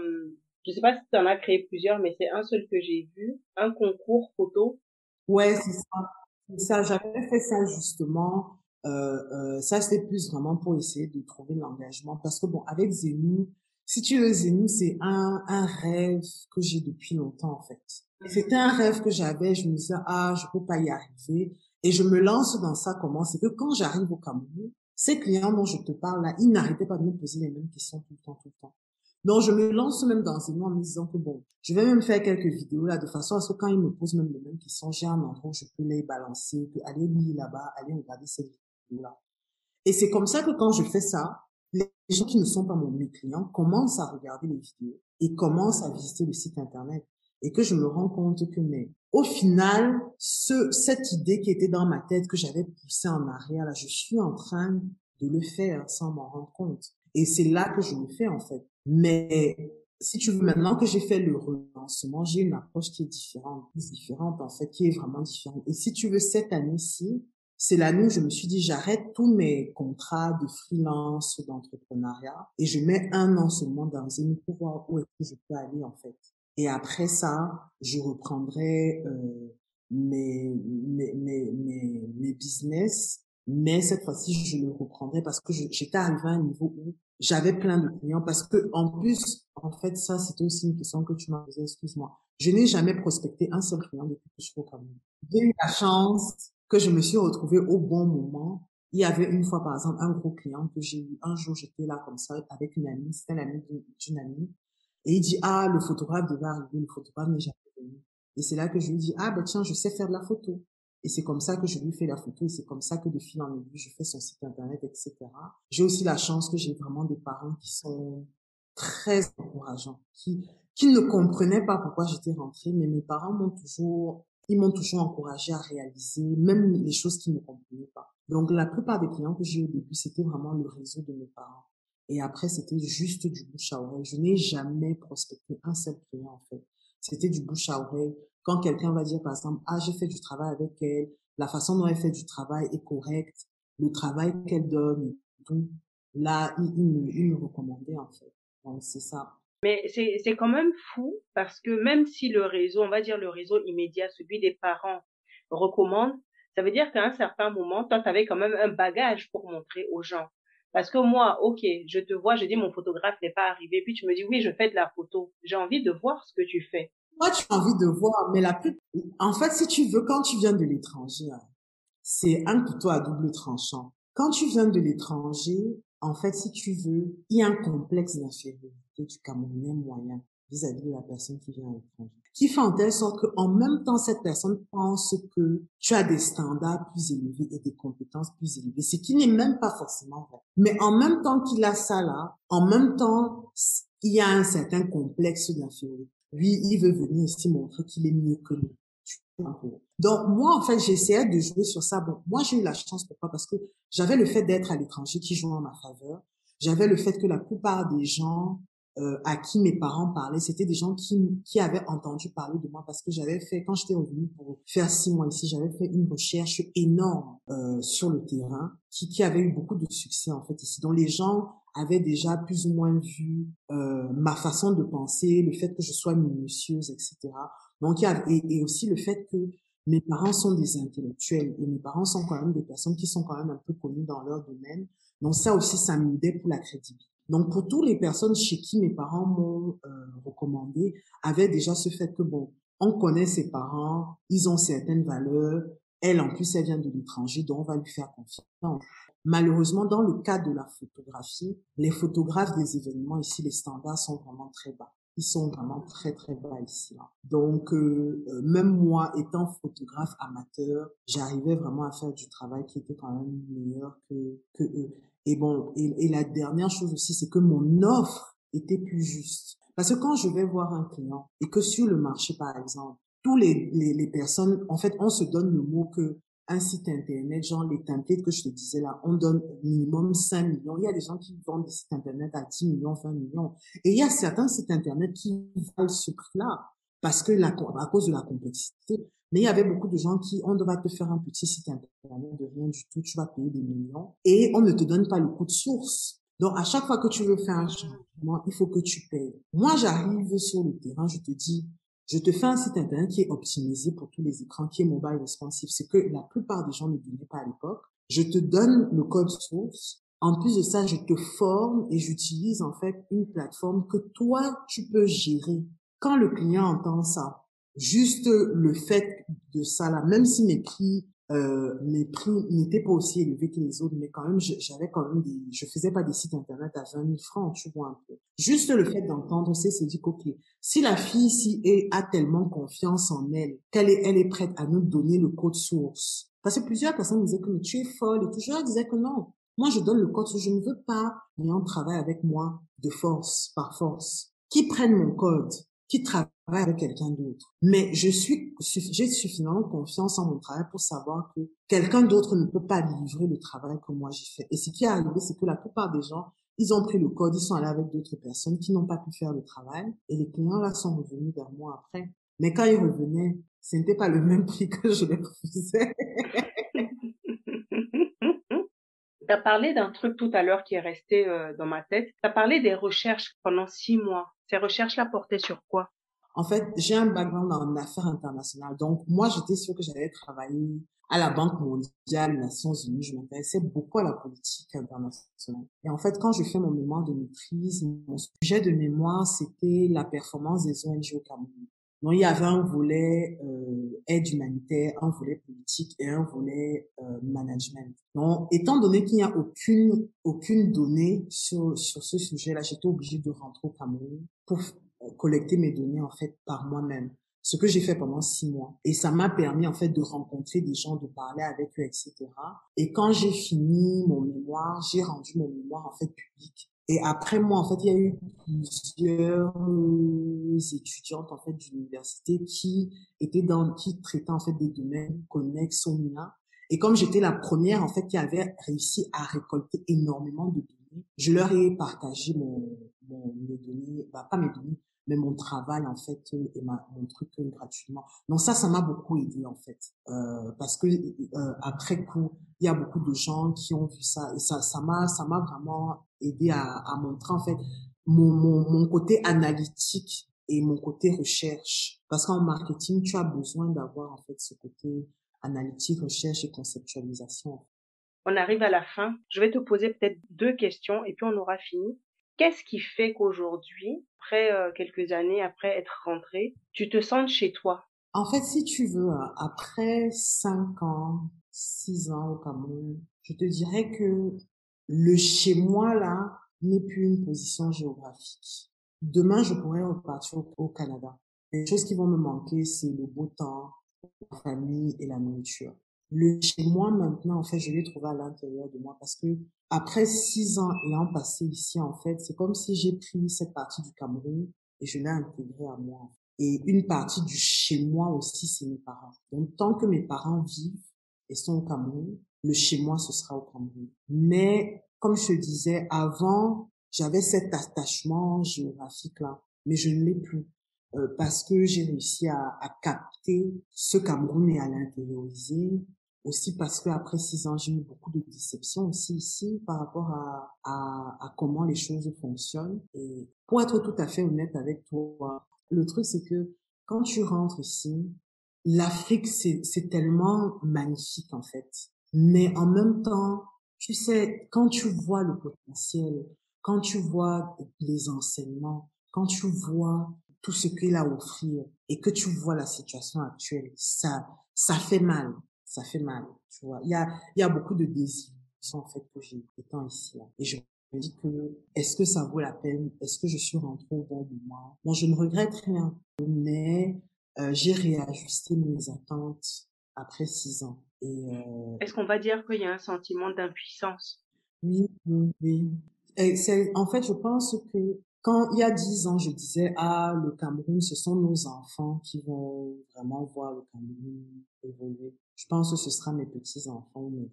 [SPEAKER 3] je sais pas si tu en as créé plusieurs, mais c'est un seul que j'ai vu, un concours photo.
[SPEAKER 2] Ouais, c'est ça. Ça. J'avais fait ça justement. Euh, euh, ça, c'était plus vraiment pour essayer de trouver l'engagement. Parce que bon, avec Zenou, si tu veux, Zenou, c'est un, un rêve que j'ai depuis longtemps, en fait. Mhm. C'était un rêve que j'avais. Je me disais, ah, je peux pas y arriver. Et je me lance dans ça comment? C'est que quand j'arrive au Cameroun, ces clients dont je te parle là, ils n'arrêtaient pas de me poser les mêmes questions tout le temps, tout le temps. Donc, je me lance même dans mots en me disant que bon, je vais même faire quelques vidéos là, de façon à ce que quand ils me posent même les mêmes questions, j'ai un endroit où je peux les balancer, que aller lire là-bas, aller regarder cette vidéo-là. Et c'est comme ça que quand je fais ça, les gens qui ne sont pas mes clients commencent à regarder les vidéos et commencent à visiter le site internet. Et que je me rends compte que mais au final ce cette idée qui était dans ma tête que j'avais poussée en arrière là je suis en train de le faire sans m'en rendre compte. Et c'est là que je le fais en fait mais si tu veux, maintenant que j'ai fait le relancement, j'ai une approche qui est différente, différente en fait, qui est vraiment différente. Et si tu veux, cette année-ci, c'est l'année où je me suis dit, j'arrête tous mes contrats de freelance, d'entrepreneuriat, et je mets un an seulement dans une pour voir où est-ce que je peux aller en fait. Et après ça, je reprendrai euh, mes, mes, mes, mes, business mais cette fois-ci, je le reprendrai parce que j'étais arrivé à un niveau où j'avais plein de clients parce que en plus, en fait, ça, c'était aussi une question que tu m'as posée, excuse-moi. Je n'ai jamais prospecté un seul client depuis que je suis au Cameroun. J'ai eu la chance que je me suis retrouvée au bon moment. Il y avait une fois, par exemple, un gros client que j'ai eu. Un jour, j'étais là comme ça avec une amie, c'était l'amie d'une amie. Et il dit, ah, le photographe devait arriver, le photographe n'est jamais venu. Et c'est là que je lui dis, ah, ben tiens, je sais faire de la photo. Et c'est comme ça que je lui fais la photo et c'est comme ça que de fil en aiguille, je fais son site internet, etc. J'ai aussi la chance que j'ai vraiment des parents qui sont très encourageants, qui, qui ne comprenaient pas pourquoi j'étais rentrée, mais mes parents m'ont toujours, ils m'ont toujours encouragé à réaliser même les choses qu'ils ne comprenaient pas. Donc, la plupart des clients que j'ai eu au début, c'était vraiment le réseau de mes parents. Et après, c'était juste du bouche à oreille. Je n'ai jamais prospecté un seul client, en fait. C'était du bouche à oreille. Quand quelqu'un va dire, par exemple, ah, j'ai fait du travail avec elle, la façon dont elle fait du travail est correcte, le travail qu'elle donne, tout, là, il, me, il me recommandait, en fait. Donc, c'est ça.
[SPEAKER 3] Mais c'est, c'est quand même fou parce que même si le réseau, on va dire le réseau immédiat, celui des parents, recommande, ça veut dire qu'à un certain moment, toi, tu avais quand même un bagage pour montrer aux gens. Parce que moi, ok, je te vois, je dis mon photographe n'est pas arrivé, puis tu me dis oui, je fais de la photo. J'ai envie de voir ce que tu fais.
[SPEAKER 2] Moi, tu as envie de voir, mais la plus, en fait, si tu veux, quand tu viens de l'étranger, c'est un couteau à double tranchant. Quand tu viens de l'étranger, en fait, si tu veux, il y a un complexe d'infériorité du Camerounais moyen vis-à-vis de la personne qui vient à l'étranger. Qui fait en telle sorte qu'en même temps, cette personne pense que tu as des standards plus élevés et des compétences plus élevées, ce qui n'est même pas forcément vrai. Mais en même temps qu'il a ça là, en même temps, il y a un certain complexe d'infériorité. Lui, il veut venir ici montrer qu'il est mieux que nous. Donc moi, en fait, j'essayais de jouer sur ça. Bon, moi, j'ai eu la chance, pourquoi? Parce que j'avais le fait d'être à l'étranger qui jouait en ma faveur. J'avais le fait que la plupart des gens euh, à qui mes parents parlaient, c'était des gens qui, qui avaient entendu parler de moi parce que j'avais fait, quand j'étais revenue pour faire six mois ici, j'avais fait une recherche énorme euh, sur le terrain qui, qui avait eu beaucoup de succès en fait ici. Donc les gens avaient déjà plus ou moins vu euh, ma façon de penser, le fait que je sois minutieuse, etc. Donc il y a, et, et aussi le fait que mes parents sont des intellectuels et mes parents sont quand même des personnes qui sont quand même un peu connues dans leur domaine. Donc ça aussi, ça m'aidait pour la crédibilité. Donc pour toutes les personnes chez qui mes parents m'ont euh, recommandé, avaient déjà ce fait que bon, on connaît ses parents, ils ont certaines valeurs, elle en plus elle vient de l'étranger, donc on va lui faire confiance. Malheureusement, dans le cas de la photographie, les photographes des événements ici, les standards sont vraiment très bas. Ils sont vraiment très très bas ici. Là. Donc euh, euh, même moi, étant photographe amateur, j'arrivais vraiment à faire du travail qui était quand même meilleur que que eux. Et bon, et, la dernière chose aussi, c'est que mon offre était plus juste. Parce que quand je vais voir un client et que sur le marché, par exemple, tous les, les, les personnes, en fait, on se donne le mot que un site internet, genre les templates que je te disais là, on donne minimum 5 millions. Il y a des gens qui vendent des sites internet à 10 millions, 20 millions. Et il y a certains sites internet qui valent ce prix-là parce que la, à cause de la complexité. Mais il y avait beaucoup de gens qui, on devrait te faire un petit site internet de rien du tout, tu vas payer des millions et on ne te donne pas le coût de source. Donc, à chaque fois que tu veux faire un changement, il faut que tu payes. Moi, j'arrive sur le terrain, je te dis, je te fais un site internet qui est optimisé pour tous les écrans, qui est mobile responsive. C'est que la plupart des gens ne donnaient pas à l'époque. Je te donne le code source. En plus de ça, je te forme et j'utilise en fait une plateforme que toi, tu peux gérer. Quand le client entend ça, juste le fait de ça là, même si mes prix euh, mes prix n'étaient pas aussi élevés que les autres, mais quand même, j'avais quand même des, je faisais pas des sites internet à 20 000 francs, tu vois un peu. Juste le fait d'entendre, c'est se dire, ok, si la fille ici a tellement confiance en elle, qu'elle est, elle est prête à nous donner le code source. Parce que plusieurs personnes disaient que tu es folle et leur disais que non. Moi, je donne le code source. Je ne veux pas, mais on travaille avec moi de force, par force. Qui prennent mon code, qui travaille avec quelqu'un d'autre. Mais je suis, j'ai suffisamment confiance en mon travail pour savoir que quelqu'un d'autre ne peut pas livrer le travail que moi j'ai fait. Et ce qui est arrivé, c'est que la plupart des gens, ils ont pris le code, ils sont allés avec d'autres personnes qui n'ont pas pu faire le travail et les clients là sont revenus vers moi après. Mais quand ils revenaient, ce n'était pas le même prix que je les refusais.
[SPEAKER 3] Tu as parlé d'un truc tout à l'heure qui est resté euh, dans ma tête. Tu as parlé des recherches pendant six mois. Ces recherches-là portaient sur quoi?
[SPEAKER 2] En fait, j'ai un background en affaires internationales. Donc, moi, j'étais sûre que j'allais travailler à la Banque mondiale, Nations Unies. Je m'intéressais beaucoup à la politique internationale. Et en fait, quand je fais mon mémoire de maîtrise, mon sujet de mémoire, c'était la performance des ONG au Cameroun. Donc, il y avait un volet euh, aide humanitaire, un volet politique et un volet euh, management. Donc, étant donné qu'il n'y a aucune aucune donnée sur sur ce sujet-là, j'étais obligée de rentrer au Cameroun pour euh, collecter mes données en fait par moi-même. Ce que j'ai fait pendant six mois. Et ça m'a permis en fait de rencontrer des gens, de parler avec eux, etc. Et quand j'ai fini mon mémoire, j'ai rendu mon mémoire en fait public. Et après moi, en fait, il y a eu plusieurs euh, étudiantes en fait d'université qui étaient dans, qui traitaient en fait des domaines connexes au mien. Et comme j'étais la première en fait qui avait réussi à récolter énormément de données, je leur ai partagé mon, mon mes données, bah, pas mes données, mais mon travail en fait et ma, mon truc gratuitement. Donc ça, ça m'a beaucoup aidé en fait, euh, parce que euh, après coup, il y a beaucoup de gens qui ont vu ça et ça, ça m'a, ça m'a vraiment aidé à, à montrer en fait mon, mon, mon côté analytique et mon côté recherche, parce qu'en marketing, tu as besoin d'avoir en fait ce côté analytique, recherche et conceptualisation.
[SPEAKER 3] On arrive à la fin. Je vais te poser peut-être deux questions et puis on aura fini. Qu'est-ce qui fait qu'aujourd'hui, après euh, quelques années, après être rentré, tu te sens chez toi?
[SPEAKER 2] En fait, si tu veux, hein, après cinq ans, six ans au Cameroun, je te dirais que le chez moi là n'est plus une position géographique. Demain, je pourrais repartir au Canada. Les choses qui vont me manquer, c'est le beau temps, la famille et la nourriture. Le chez moi maintenant, en fait, je l'ai trouvé à l'intérieur de moi parce que après six ans ayant passé ici, en fait, c'est comme si j'ai pris cette partie du Cameroun et je l'ai intégrée à moi. Et une partie du chez moi aussi, c'est mes parents. Donc, tant que mes parents vivent et sont au Cameroun, le chez moi, ce sera au Cameroun. Mais, comme je te disais, avant, j'avais cet attachement géographique-là, mais je ne l'ai plus. Euh, parce que j'ai réussi à, à, capter ce Cameroun et à l'intérioriser. Aussi parce que après six ans, j'ai eu beaucoup de déceptions aussi ici par rapport à, à, à, comment les choses fonctionnent. Et pour être tout à fait honnête avec toi, le truc c'est que quand tu rentres ici, l'Afrique c'est tellement magnifique en fait. Mais en même temps, tu sais, quand tu vois le potentiel, quand tu vois les enseignements, quand tu vois tout ce qu'il a à offrir et que tu vois la situation actuelle, ça, ça fait mal. Ça fait mal, tu vois. Il y a, il y a beaucoup de désirs en fait que j'ai étant ici. Et je me dis que est-ce que ça vaut la peine? Est-ce que je suis rentrée au bon moment? Bon, je ne regrette rien, mais euh, j'ai réajusté mes attentes après six ans. Euh...
[SPEAKER 3] est-ce qu'on va dire qu'il y a un sentiment d'impuissance?
[SPEAKER 2] Oui, oui, oui. Et c'est, en fait, je pense que Quand il y a dix ans, je disais, ah, le Cameroun, ce sont nos enfants qui vont vraiment voir le Cameroun évoluer. Je pense que ce sera mes petits-enfants ou mes,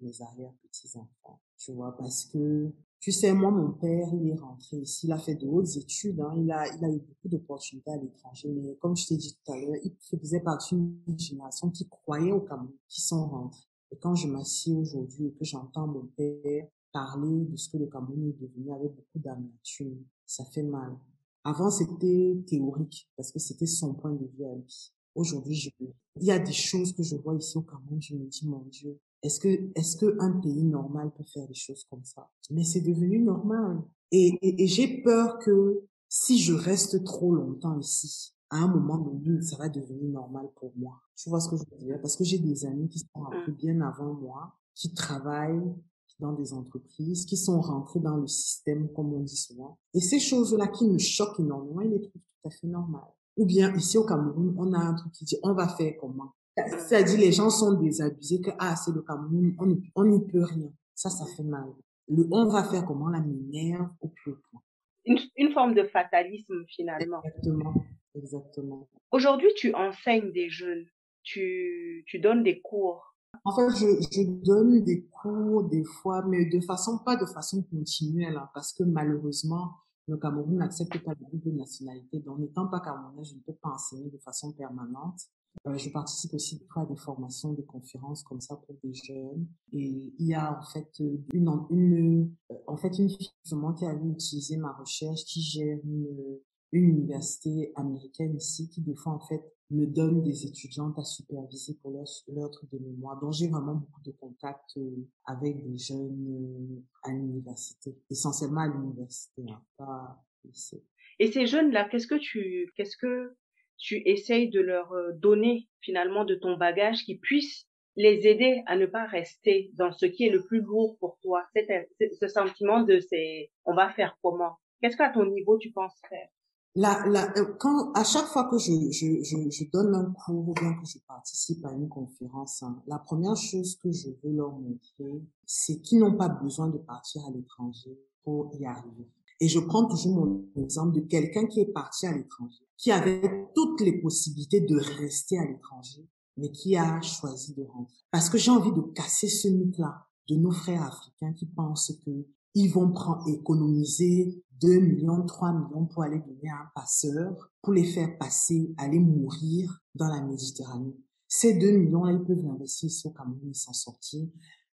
[SPEAKER 2] mes arrière-petits-enfants, tu vois, parce que, tu sais, moi, mon père, il est rentré ici, il a fait de hautes études, hein, il a, il a eu beaucoup d'opportunités à l'étranger, mais comme je t'ai dit tout à l'heure, il faisait partie d'une génération qui croyait au Cameroun, qui sont rentrés. Et quand je m'assieds aujourd'hui et que j'entends mon père parler de ce que le Cameroun est devenu avec beaucoup d'amertume, ça fait mal. Avant, c'était théorique parce que c'était son point de vue à lui. Aujourd'hui, je, il y a des choses que je vois ici au Cameroun, je me dis, mon Dieu, est-ce que, est-ce que un pays normal peut faire des choses comme ça? Mais c'est devenu normal. Et, et, et j'ai peur que si je reste trop longtemps ici, à un moment donné, ça va devenir normal pour moi. Tu vois ce que je veux dire? Parce que j'ai des amis qui sont un peu bien avant moi, qui travaillent, dans des entreprises, qui sont rentrés dans le système, comme on dit souvent. Et ces choses-là qui me choquent énormément, ils les trouvent tout à fait normales. Ou bien ici au Cameroun, on a un truc qui dit on va faire comment? C'est-à-dire les gens sont désabusés que ah c'est le Cameroun, on n'y peut rien. Ça, ça fait mal. Le on va faire comment la m'énerve au plus point.
[SPEAKER 3] Une, une forme de fatalisme finalement.
[SPEAKER 2] Exactement, exactement.
[SPEAKER 3] Aujourd'hui, tu enseignes des jeunes, tu, tu donnes des cours
[SPEAKER 2] en fait, je, je donne des cours des fois, mais de façon, pas de façon continuelle, hein, parce que malheureusement, le Cameroun n'accepte pas de double nationalité. Donc, n'étant pas camerounais, je ne peux pas enseigner de façon permanente. Euh, je participe aussi à des formations, des conférences comme ça pour des jeunes. Et il y a en fait une, une en fait une fille qui a utilisé ma recherche, qui gère une, une université américaine ici, qui des fois en fait me donne des étudiantes à superviser pour leur, leur de mémoire. Donc, j'ai vraiment beaucoup de contacts euh, avec des jeunes euh, à l'université, essentiellement à l'université, hein, pas lycée.
[SPEAKER 3] Et ces jeunes-là, qu'est-ce que tu, qu'est-ce que tu essayes de leur euh, donner finalement de ton bagage qui puisse les aider à ne pas rester dans ce qui est le plus lourd pour toi, ce sentiment de c'est, on va faire comment? Qu'est-ce qu'à ton niveau tu penses faire?
[SPEAKER 2] La, la, euh, quand, à chaque fois que je, je, je, je, donne un cours ou bien que je participe à une conférence, hein, la première chose que je veux leur montrer, c'est qu'ils n'ont pas besoin de partir à l'étranger pour y arriver. Et je prends toujours mon exemple de quelqu'un qui est parti à l'étranger, qui avait toutes les possibilités de rester à l'étranger, mais qui a choisi de rentrer. Parce que j'ai envie de casser ce mythe-là de nos frères africains qui pensent que ils vont prendre, économiser 2 millions, 3 millions pour aller donner à un passeur, pour les faire passer, aller mourir dans la Méditerranée. Ces 2 millions-là, ils peuvent l'investir ici au Cameroun et s'en sortir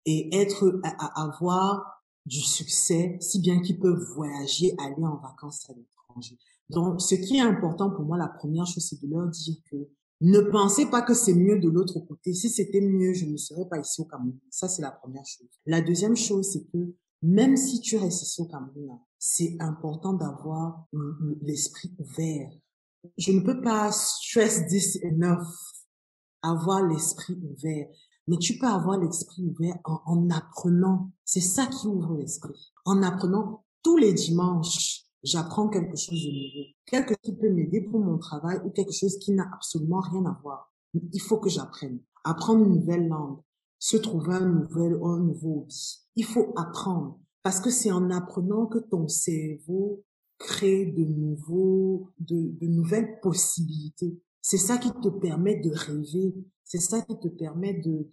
[SPEAKER 2] et être, à, avoir du succès, si bien qu'ils peuvent voyager, aller en vacances à l'étranger. Donc, ce qui est important pour moi, la première chose, c'est de leur dire que ne pensez pas que c'est mieux de l'autre côté. Si c'était mieux, je ne serais pas ici au Cameroun. Ça, c'est la première chose. La deuxième chose, c'est que même si tu restes ici au Cameroun, c'est important d'avoir l'esprit ouvert. Je ne peux pas stress this enough, avoir l'esprit ouvert. Mais tu peux avoir l'esprit ouvert en, en apprenant. C'est ça qui ouvre l'esprit. En apprenant tous les dimanches, j'apprends quelque chose de nouveau. Quelque chose qui peut m'aider pour mon travail ou quelque chose qui n'a absolument rien à voir. Il faut que j'apprenne. Apprendre une nouvelle langue, se trouver un nouvel, un nouveau. Il faut apprendre parce que c'est en apprenant que ton cerveau crée de nouveaux, de, nouvelles possibilités. C'est ça qui te permet de rêver. C'est ça qui te permet de,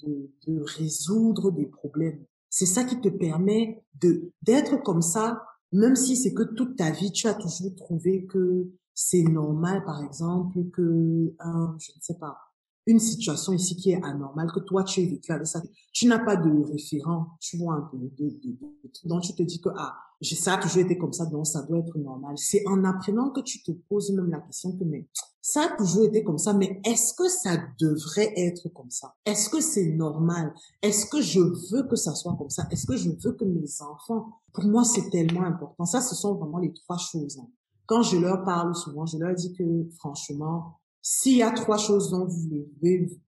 [SPEAKER 2] de, résoudre des problèmes. C'est ça qui te permet de, d'être comme ça, même si c'est que toute ta vie, tu as toujours trouvé que c'est normal, par exemple, que je ne sais pas, une situation ici qui est anormale, que toi tu es vécu avec ça, tu n'as pas de référent, tu vois un peu, de, de, de, donc tu te dis que ah, ça a toujours été comme ça, donc ça doit être normal. C'est en apprenant que tu te poses même la question que mais ça a toujours été comme ça, mais est-ce que ça devrait être comme ça? Est-ce que c'est normal? Est-ce que je veux que ça soit comme ça? Est-ce que je veux que mes enfants Pour moi, c'est tellement important. Ça, ce sont vraiment les trois choses. Hein. Quand je leur parle souvent, je leur dis que franchement, s'il y a trois choses dont vous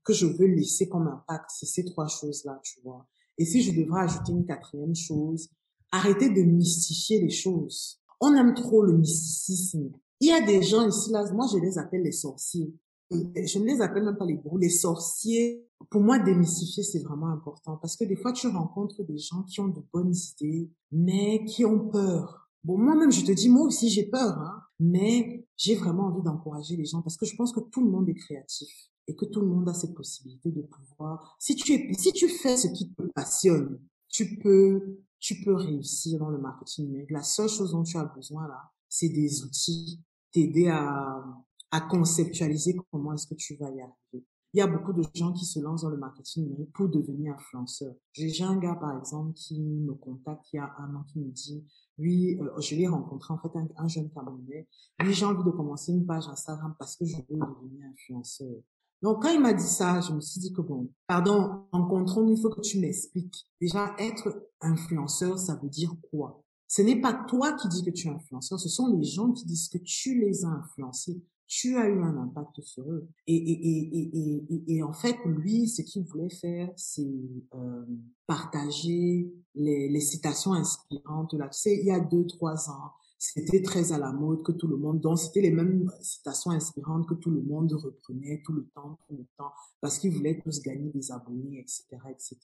[SPEAKER 2] que je veux laisser comme impact, c'est ces trois choses-là, tu vois. Et si je devrais ajouter une quatrième chose, arrêtez de mystifier les choses. On aime trop le mysticisme. Il y a des gens ici, là, moi je les appelle les sorciers. Je ne les appelle même pas les gros, les sorciers. Pour moi, démystifier, c'est vraiment important parce que des fois, tu rencontres des gens qui ont de bonnes idées, mais qui ont peur Bon, moi-même, je te dis, moi aussi, j'ai peur, hein, mais j'ai vraiment envie d'encourager les gens parce que je pense que tout le monde est créatif et que tout le monde a cette possibilité de pouvoir. Si tu es, si tu fais ce qui te passionne, tu peux, tu peux réussir dans le marketing numérique. La seule chose dont tu as besoin là, c'est des outils, t'aider à, à conceptualiser comment est-ce que tu vas y arriver. Il y a beaucoup de gens qui se lancent dans le marketing numérique pour devenir influenceur. J'ai un gars, par exemple, qui me contacte il y a un an, qui me dit, oui, euh, je l'ai rencontré, en fait, un, jeune Camerounais. Oui, j'ai envie de commencer une page Instagram parce que je veux devenir influenceur. Donc, quand il m'a dit ça, je me suis dit que bon, pardon, rencontrons, il faut que tu m'expliques. Déjà, être influenceur, ça veut dire quoi? Ce n'est pas toi qui dis que tu es influenceur, ce sont les gens qui disent que tu les as influencés tu as eu un impact sur eux. Et, et, et, et, et en fait, lui, ce qu'il voulait faire, c'est euh, partager les, les citations inspirantes. Là, tu sais, il y a deux, trois ans, c'était très à la mode que tout le monde, donc c'était les mêmes citations inspirantes que tout le monde reprenait tout le temps, tout le temps, parce qu'ils voulaient tous gagner des abonnés, etc., etc.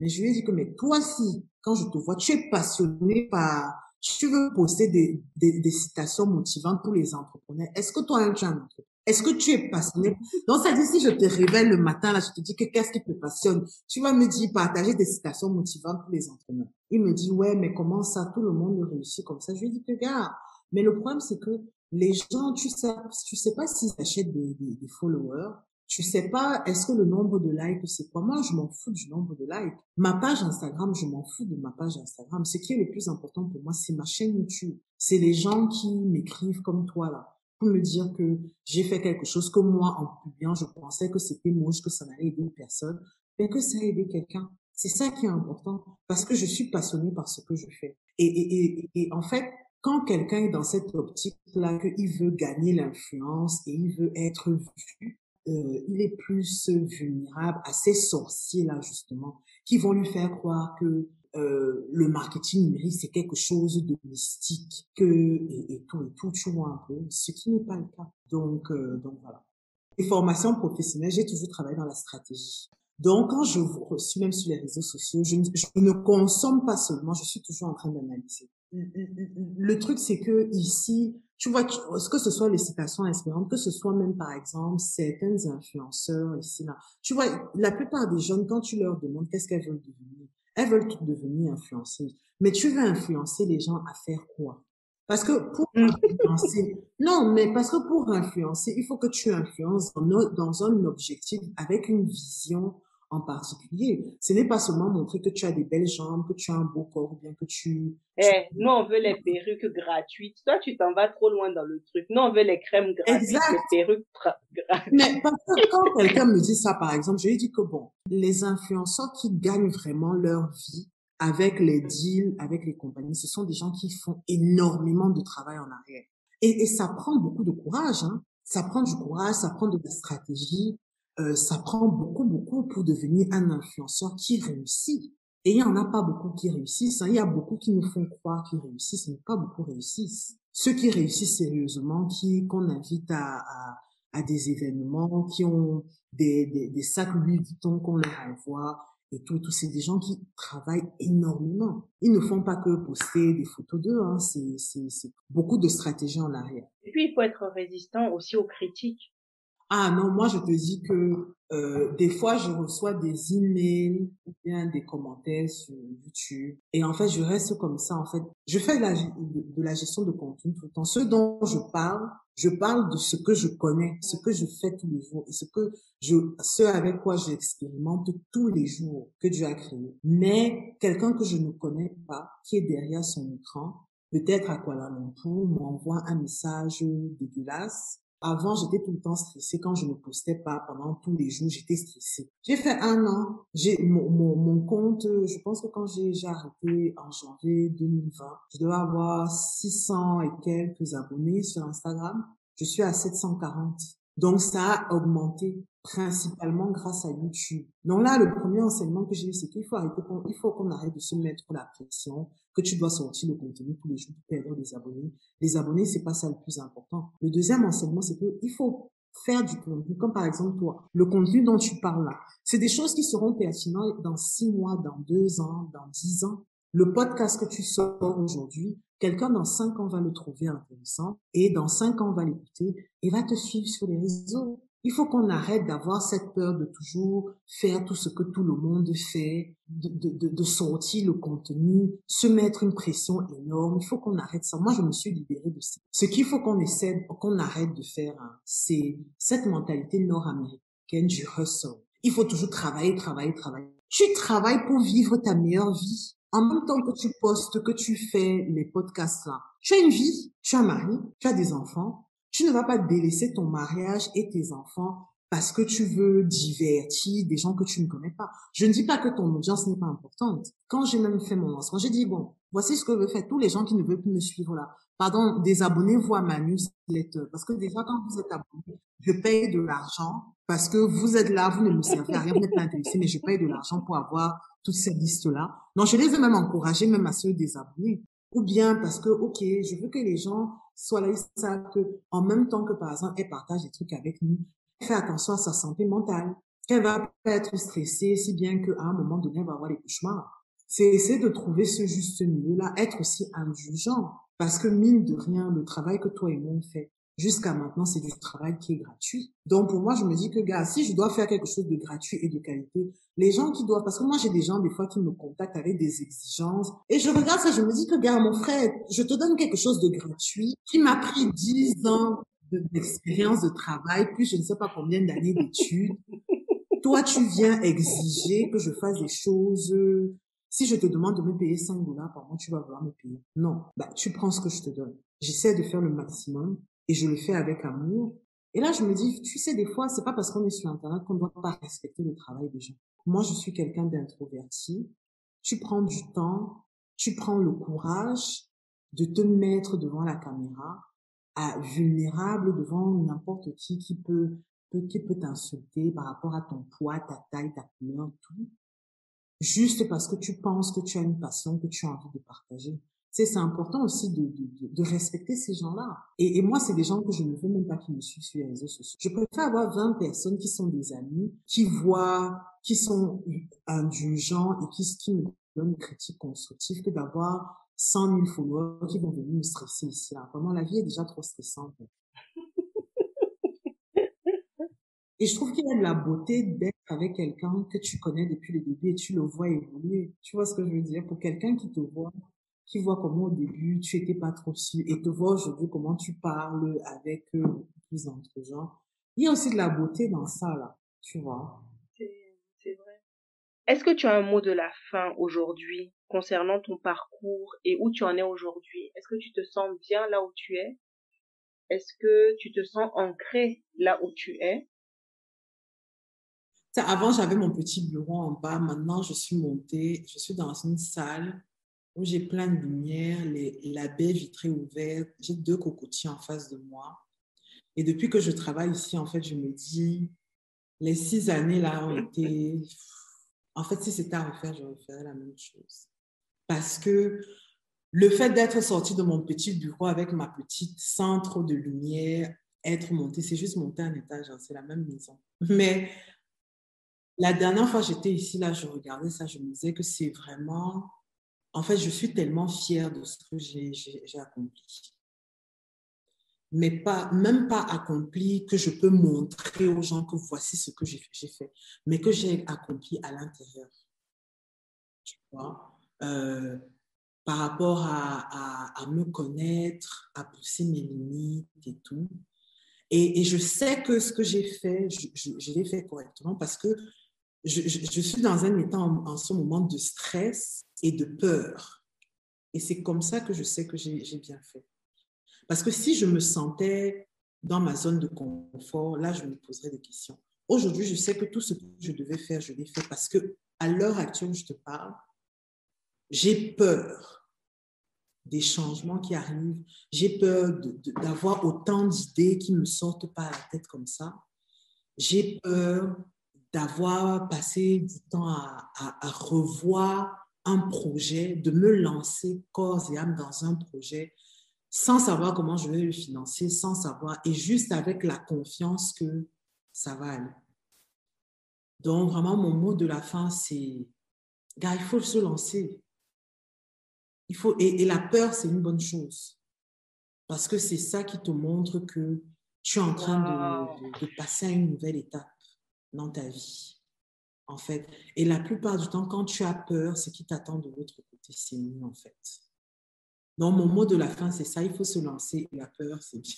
[SPEAKER 2] Mais je lui ai dit que, mais toi aussi, quand je te vois, tu es passionné par tu veux poster des, des, citations motivantes pour les entrepreneurs. Est-ce que toi, tu es un Est-ce que tu es passionné? Donc, ça dit, si je te révèle le matin, là, je te dis que qu'est-ce qui te passionne? Tu vas me dire, partager des citations motivantes pour les entrepreneurs. Il me dit, ouais, mais comment ça, tout le monde réussit comme ça. Je lui dis, gars, mais le problème, c'est que les gens, tu sais, tu sais pas s'ils achètent des followers, tu sais pas, est-ce que le nombre de likes, c'est quoi Moi, je m'en fous du nombre de likes. Ma page Instagram, je m'en fous de ma page Instagram. Ce qui est le plus important pour moi, c'est ma chaîne YouTube. C'est les gens qui m'écrivent comme toi, là, pour me dire que j'ai fait quelque chose que moi, en publiant, je pensais que c'était moche, que ça n'allait aider une personne, mais que ça a aidé quelqu'un. C'est ça qui est important, parce que je suis passionnée par ce que je fais. Et, et, et, et en fait, quand quelqu'un est dans cette optique-là, qu'il veut gagner l'influence et il veut être vu, euh, il est plus vulnérable à ces sorciers-là, justement, qui vont lui faire croire que euh, le marketing numérique, c'est quelque chose de mystique, que, et, tout, et tout, tu vois un peu, ce qui n'est pas le cas. Donc, euh, donc voilà. Les formations professionnelles, j'ai toujours travaillé dans la stratégie. Donc, quand je vous reçois, même sur les réseaux sociaux, je ne consomme pas seulement, je suis toujours en train d'analyser. Le truc, c'est que ici, tu vois, que ce soit les citations inspirantes, que ce soit même, par exemple, certains influenceurs ici, là. Tu vois, la plupart des jeunes, quand tu leur demandes qu'est-ce qu'elles veulent devenir, elles veulent toutes devenir influenceuses. Mais tu veux influencer les gens à faire quoi? Parce que pour mmh. influencer, non, mais parce que pour influencer, il faut que tu influences dans, dans un objectif avec une vision en particulier. Ce n'est pas seulement montrer que tu as des belles jambes, que tu as un beau corps, ou bien que tu...
[SPEAKER 3] Eh, nous, on veut les perruques gratuites. Toi, tu t'en vas trop loin dans le truc. Nous, on veut les crèmes gratuites, exact. les perruques gratuites.
[SPEAKER 2] Mais parce que quand quelqu'un me dit ça, par exemple, je lui dis que bon, les influenceurs qui gagnent vraiment leur vie avec les deals, avec les compagnies, ce sont des gens qui font énormément de travail en arrière. Et, et ça prend beaucoup de courage, hein. Ça prend du courage, ça prend de la stratégie, euh, ça prend beaucoup, beaucoup pour devenir un influenceur qui réussit. Et il n'y en a pas beaucoup qui réussissent. Hein. Il y a beaucoup qui nous font croire qu'ils réussissent, mais pas beaucoup réussissent. Ceux qui réussissent sérieusement, qui qu'on invite à, à, à, des événements, qui ont des, des, des sacs Louis Vuitton qu'on leur envoie, et tout, tout c'est des gens qui travaillent énormément. Ils ne font pas que poster des photos d'eux, hein. c'est, beaucoup de stratégies en arrière.
[SPEAKER 3] Et puis, il faut être résistant aussi aux critiques.
[SPEAKER 2] Ah non, moi je te dis que euh, des fois je reçois des emails ou bien des commentaires sur YouTube et en fait je reste comme ça en fait. Je fais de la, de, la gestion de contenu tout le temps. Ce dont je parle, je parle de ce que je connais, ce que je fais tous les jours et ce que je, ce avec quoi j'expérimente tous les jours que Dieu a créé. Mais quelqu'un que je ne connais pas, qui est derrière son écran, peut-être à Kuala Lumpur, m'envoie un message dégueulasse avant, j'étais tout le temps stressée. Quand je ne postais pas pendant tous les jours, j'étais stressée. J'ai fait un an. J'ai mon, mon, compte, je pense que quand j'ai arrêté en janvier 2020, je devais avoir 600 et quelques abonnés sur Instagram. Je suis à 740. Donc, ça a augmenté principalement grâce à YouTube. Donc là, le premier enseignement que j'ai eu, c'est qu'il faut arrêter, il faut qu'on arrête de se mettre la pression, que tu dois sortir le contenu tous les jours pour perdre des abonnés. Les abonnés, c'est pas ça le plus important. Le deuxième enseignement, c'est qu'il faut faire du contenu, comme par exemple toi, le contenu dont tu parles là. C'est des choses qui seront pertinentes dans six mois, dans deux ans, dans dix ans. Le podcast que tu sors aujourd'hui, quelqu'un dans cinq ans va le trouver intéressant et dans cinq ans va l'écouter et va te suivre sur les réseaux. Il faut qu'on arrête d'avoir cette peur de toujours faire tout ce que tout le monde fait, de, de, de, sortir le contenu, se mettre une pression énorme. Il faut qu'on arrête ça. Moi, je me suis libérée de ça. Ce qu'il faut qu'on essaie, qu'on arrête de faire, hein, c'est cette mentalité nord-américaine du hustle. Il faut toujours travailler, travailler, travailler. Tu travailles pour vivre ta meilleure vie. En même temps que tu postes, que tu fais les podcasts là, tu as une vie, tu as un mari, tu as des enfants, tu ne vas pas délaisser ton mariage et tes enfants parce que tu veux divertir des gens que tu ne connais pas. Je ne dis pas que ton audience n'est pas importante. Quand j'ai même fait mon lancement, j'ai dit, bon, voici ce que veut faire tous les gens qui ne veulent plus me suivre là. Pardon, désabonnez-vous à ma newsletter. Parce que déjà, quand vous êtes abonné, je paye de l'argent parce que vous êtes là, vous ne me servez à rien, vous n'êtes pas intéressé, mais je paye de l'argent pour avoir toutes ces listes-là. Donc, je les ai même encouragés, même à se désabonner. Ou bien parce que, OK, je veux que les gens ils savent que, en même temps que, par exemple, elle partage des trucs avec nous, elle fait attention à sa santé mentale. Elle va pas être stressée, si bien qu'à un moment donné, elle va avoir des cauchemars. C'est essayer de trouver ce juste milieu-là, être aussi indulgent. Parce que, mine de rien, le travail que toi et moi on fait, Jusqu'à maintenant, c'est du travail qui est gratuit. Donc pour moi, je me dis que, gars, si je dois faire quelque chose de gratuit et de qualité, les gens qui doivent, parce que moi j'ai des gens des fois qui me contactent avec des exigences, et je regarde ça, je me dis que, gars, mon frère, je te donne quelque chose de gratuit qui m'a pris 10 ans d'expérience de, travail, plus je ne sais pas combien d'années d'études. Toi, tu viens exiger que je fasse des choses si je te demande de me payer 5 dollars par mois, tu vas vouloir me payer. Non. Bah, tu prends ce que je te donne. J'essaie de faire le maximum et je le fais avec amour. Et là, je me dis, tu sais, des fois, c'est pas parce qu'on est sur Internet qu'on doit pas respecter le travail des gens. Moi, je suis quelqu'un d'introverti. Tu prends du temps, tu prends le courage de te mettre devant la caméra, à vulnérable devant n'importe qui qui peut qui peut t'insulter par rapport à ton poids, ta taille, ta couleur, tout. Juste parce que tu penses que tu as une passion que tu as envie de partager c'est important aussi de, de, de, respecter ces gens-là. Et, et, moi, c'est des gens que je ne veux même pas qui me suivent sur les réseaux sociaux. Je préfère avoir 20 personnes qui sont des amis, qui voient, qui sont indulgents et qui, qui me donnent une critique constructive que d'avoir 100 000 followers qui vont venir me stresser ici. Là. Vraiment, la vie est déjà trop stressante. Et je trouve qu'il y a de la beauté d'être avec quelqu'un que tu connais depuis le début et tu le vois évoluer. Tu vois ce que je veux dire? Pour quelqu'un qui te voit qui voit comment au début tu étais pas trop sûr et te voit aujourd'hui comment tu parles avec eux plus entre gens. Il y a aussi de la beauté dans ça là, tu vois.
[SPEAKER 3] C'est vrai. Est-ce que tu as un mot de la fin aujourd'hui concernant ton parcours et où tu en es aujourd'hui? Est-ce que tu te sens bien là où tu es? Est-ce que tu te sens ancré là où tu es?
[SPEAKER 2] Avant, j'avais mon petit bureau en bas. Maintenant, je suis montée. Je suis dans une salle où j'ai plein de lumière, les, la baie vitrée ouverte, j'ai deux cocotiers en face de moi. Et depuis que je travaille ici, en fait, je me dis, les six années là ont été... En fait, si c'était à refaire, je referais la même chose. Parce que le fait d'être sorti de mon petit bureau avec ma petite centre de lumière, être monté, c'est juste monter un étage, hein, c'est la même maison. Mais la dernière fois j'étais ici, là, je regardais ça, je me disais que c'est vraiment en fait, je suis tellement fière de ce que j'ai accompli. Mais pas, même pas accompli que je peux montrer aux gens que voici ce que j'ai fait, mais que j'ai accompli à l'intérieur. Tu vois euh, Par rapport à, me connaître, à pousser mes limites et tout. Et, je sais que ce que j'ai fait, je, l'ai fait correctement parce que je, suis dans un état en, ce moment de stress et de peur. Et c'est comme ça que je sais que j'ai bien fait. Parce que si je me sentais dans ma zone de confort, là, je me poserais des questions. Aujourd'hui, je sais que tout ce que je devais faire, je l'ai fait parce que à l'heure actuelle où je te parle, j'ai peur des changements qui arrivent. J'ai peur d'avoir autant d'idées qui me sortent pas à la tête comme ça. J'ai peur d'avoir passé du temps à, à, à revoir un projet, de me lancer corps et âme dans un projet sans savoir comment je vais le financer, sans savoir, et juste avec la confiance que ça va aller. Donc, vraiment, mon mot de la fin, c'est, gars, il faut se lancer. Il faut, et, la peur, c'est une bonne chose. Parce que c'est ça qui te montre que tu es en train de, passer à une nouvelle étape dans ta vie. En fait. Et la plupart du temps, quand tu as peur, ce qui t'attend de l'autre côté, c'est mieux, en fait. Donc, mon mot de la fin, c'est ça, il faut se lancer. La peur, c'est bien.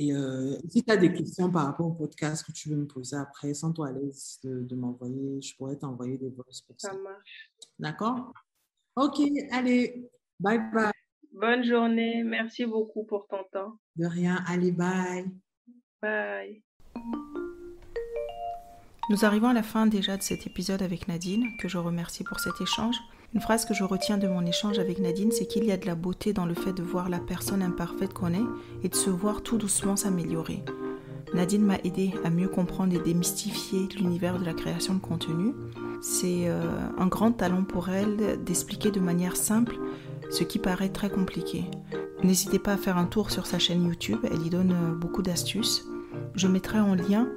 [SPEAKER 2] Et euh, si tu as des questions par rapport au podcast que tu veux me poser après, sens-toi à l'aise de, m'envoyer. Je pourrais t'envoyer des voices pour
[SPEAKER 3] ça. Ça marche.
[SPEAKER 2] D'accord? OK, allez. Bye bye.
[SPEAKER 3] Bonne journée. Merci beaucoup pour ton temps.
[SPEAKER 2] De rien. Allez, bye.
[SPEAKER 3] Bye.
[SPEAKER 1] Nous arrivons à la fin déjà de cet épisode avec Nadine, que je remercie pour cet échange. Une phrase que je retiens de mon échange avec Nadine, c'est qu'il y a de la beauté dans le fait de voir la personne imparfaite qu'on est et de se voir tout doucement s'améliorer. Nadine m'a aidé à mieux comprendre et démystifier l'univers de la création de contenu. C'est euh, un grand talent pour elle d'expliquer de manière simple ce qui paraît très compliqué. N'hésitez pas à faire un tour sur sa chaîne YouTube, elle y donne euh, beaucoup d'astuces. Je mettrai en lien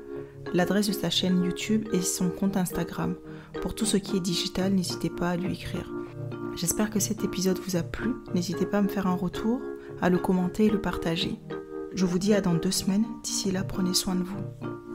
[SPEAKER 1] l'adresse de sa chaîne YouTube et son compte Instagram. Pour tout ce qui est digital, n'hésitez pas à lui écrire. J'espère que cet épisode vous a plu. N'hésitez pas à me faire un retour, à le commenter et le partager. Je vous dis à dans deux semaines. D'ici là, prenez soin de vous.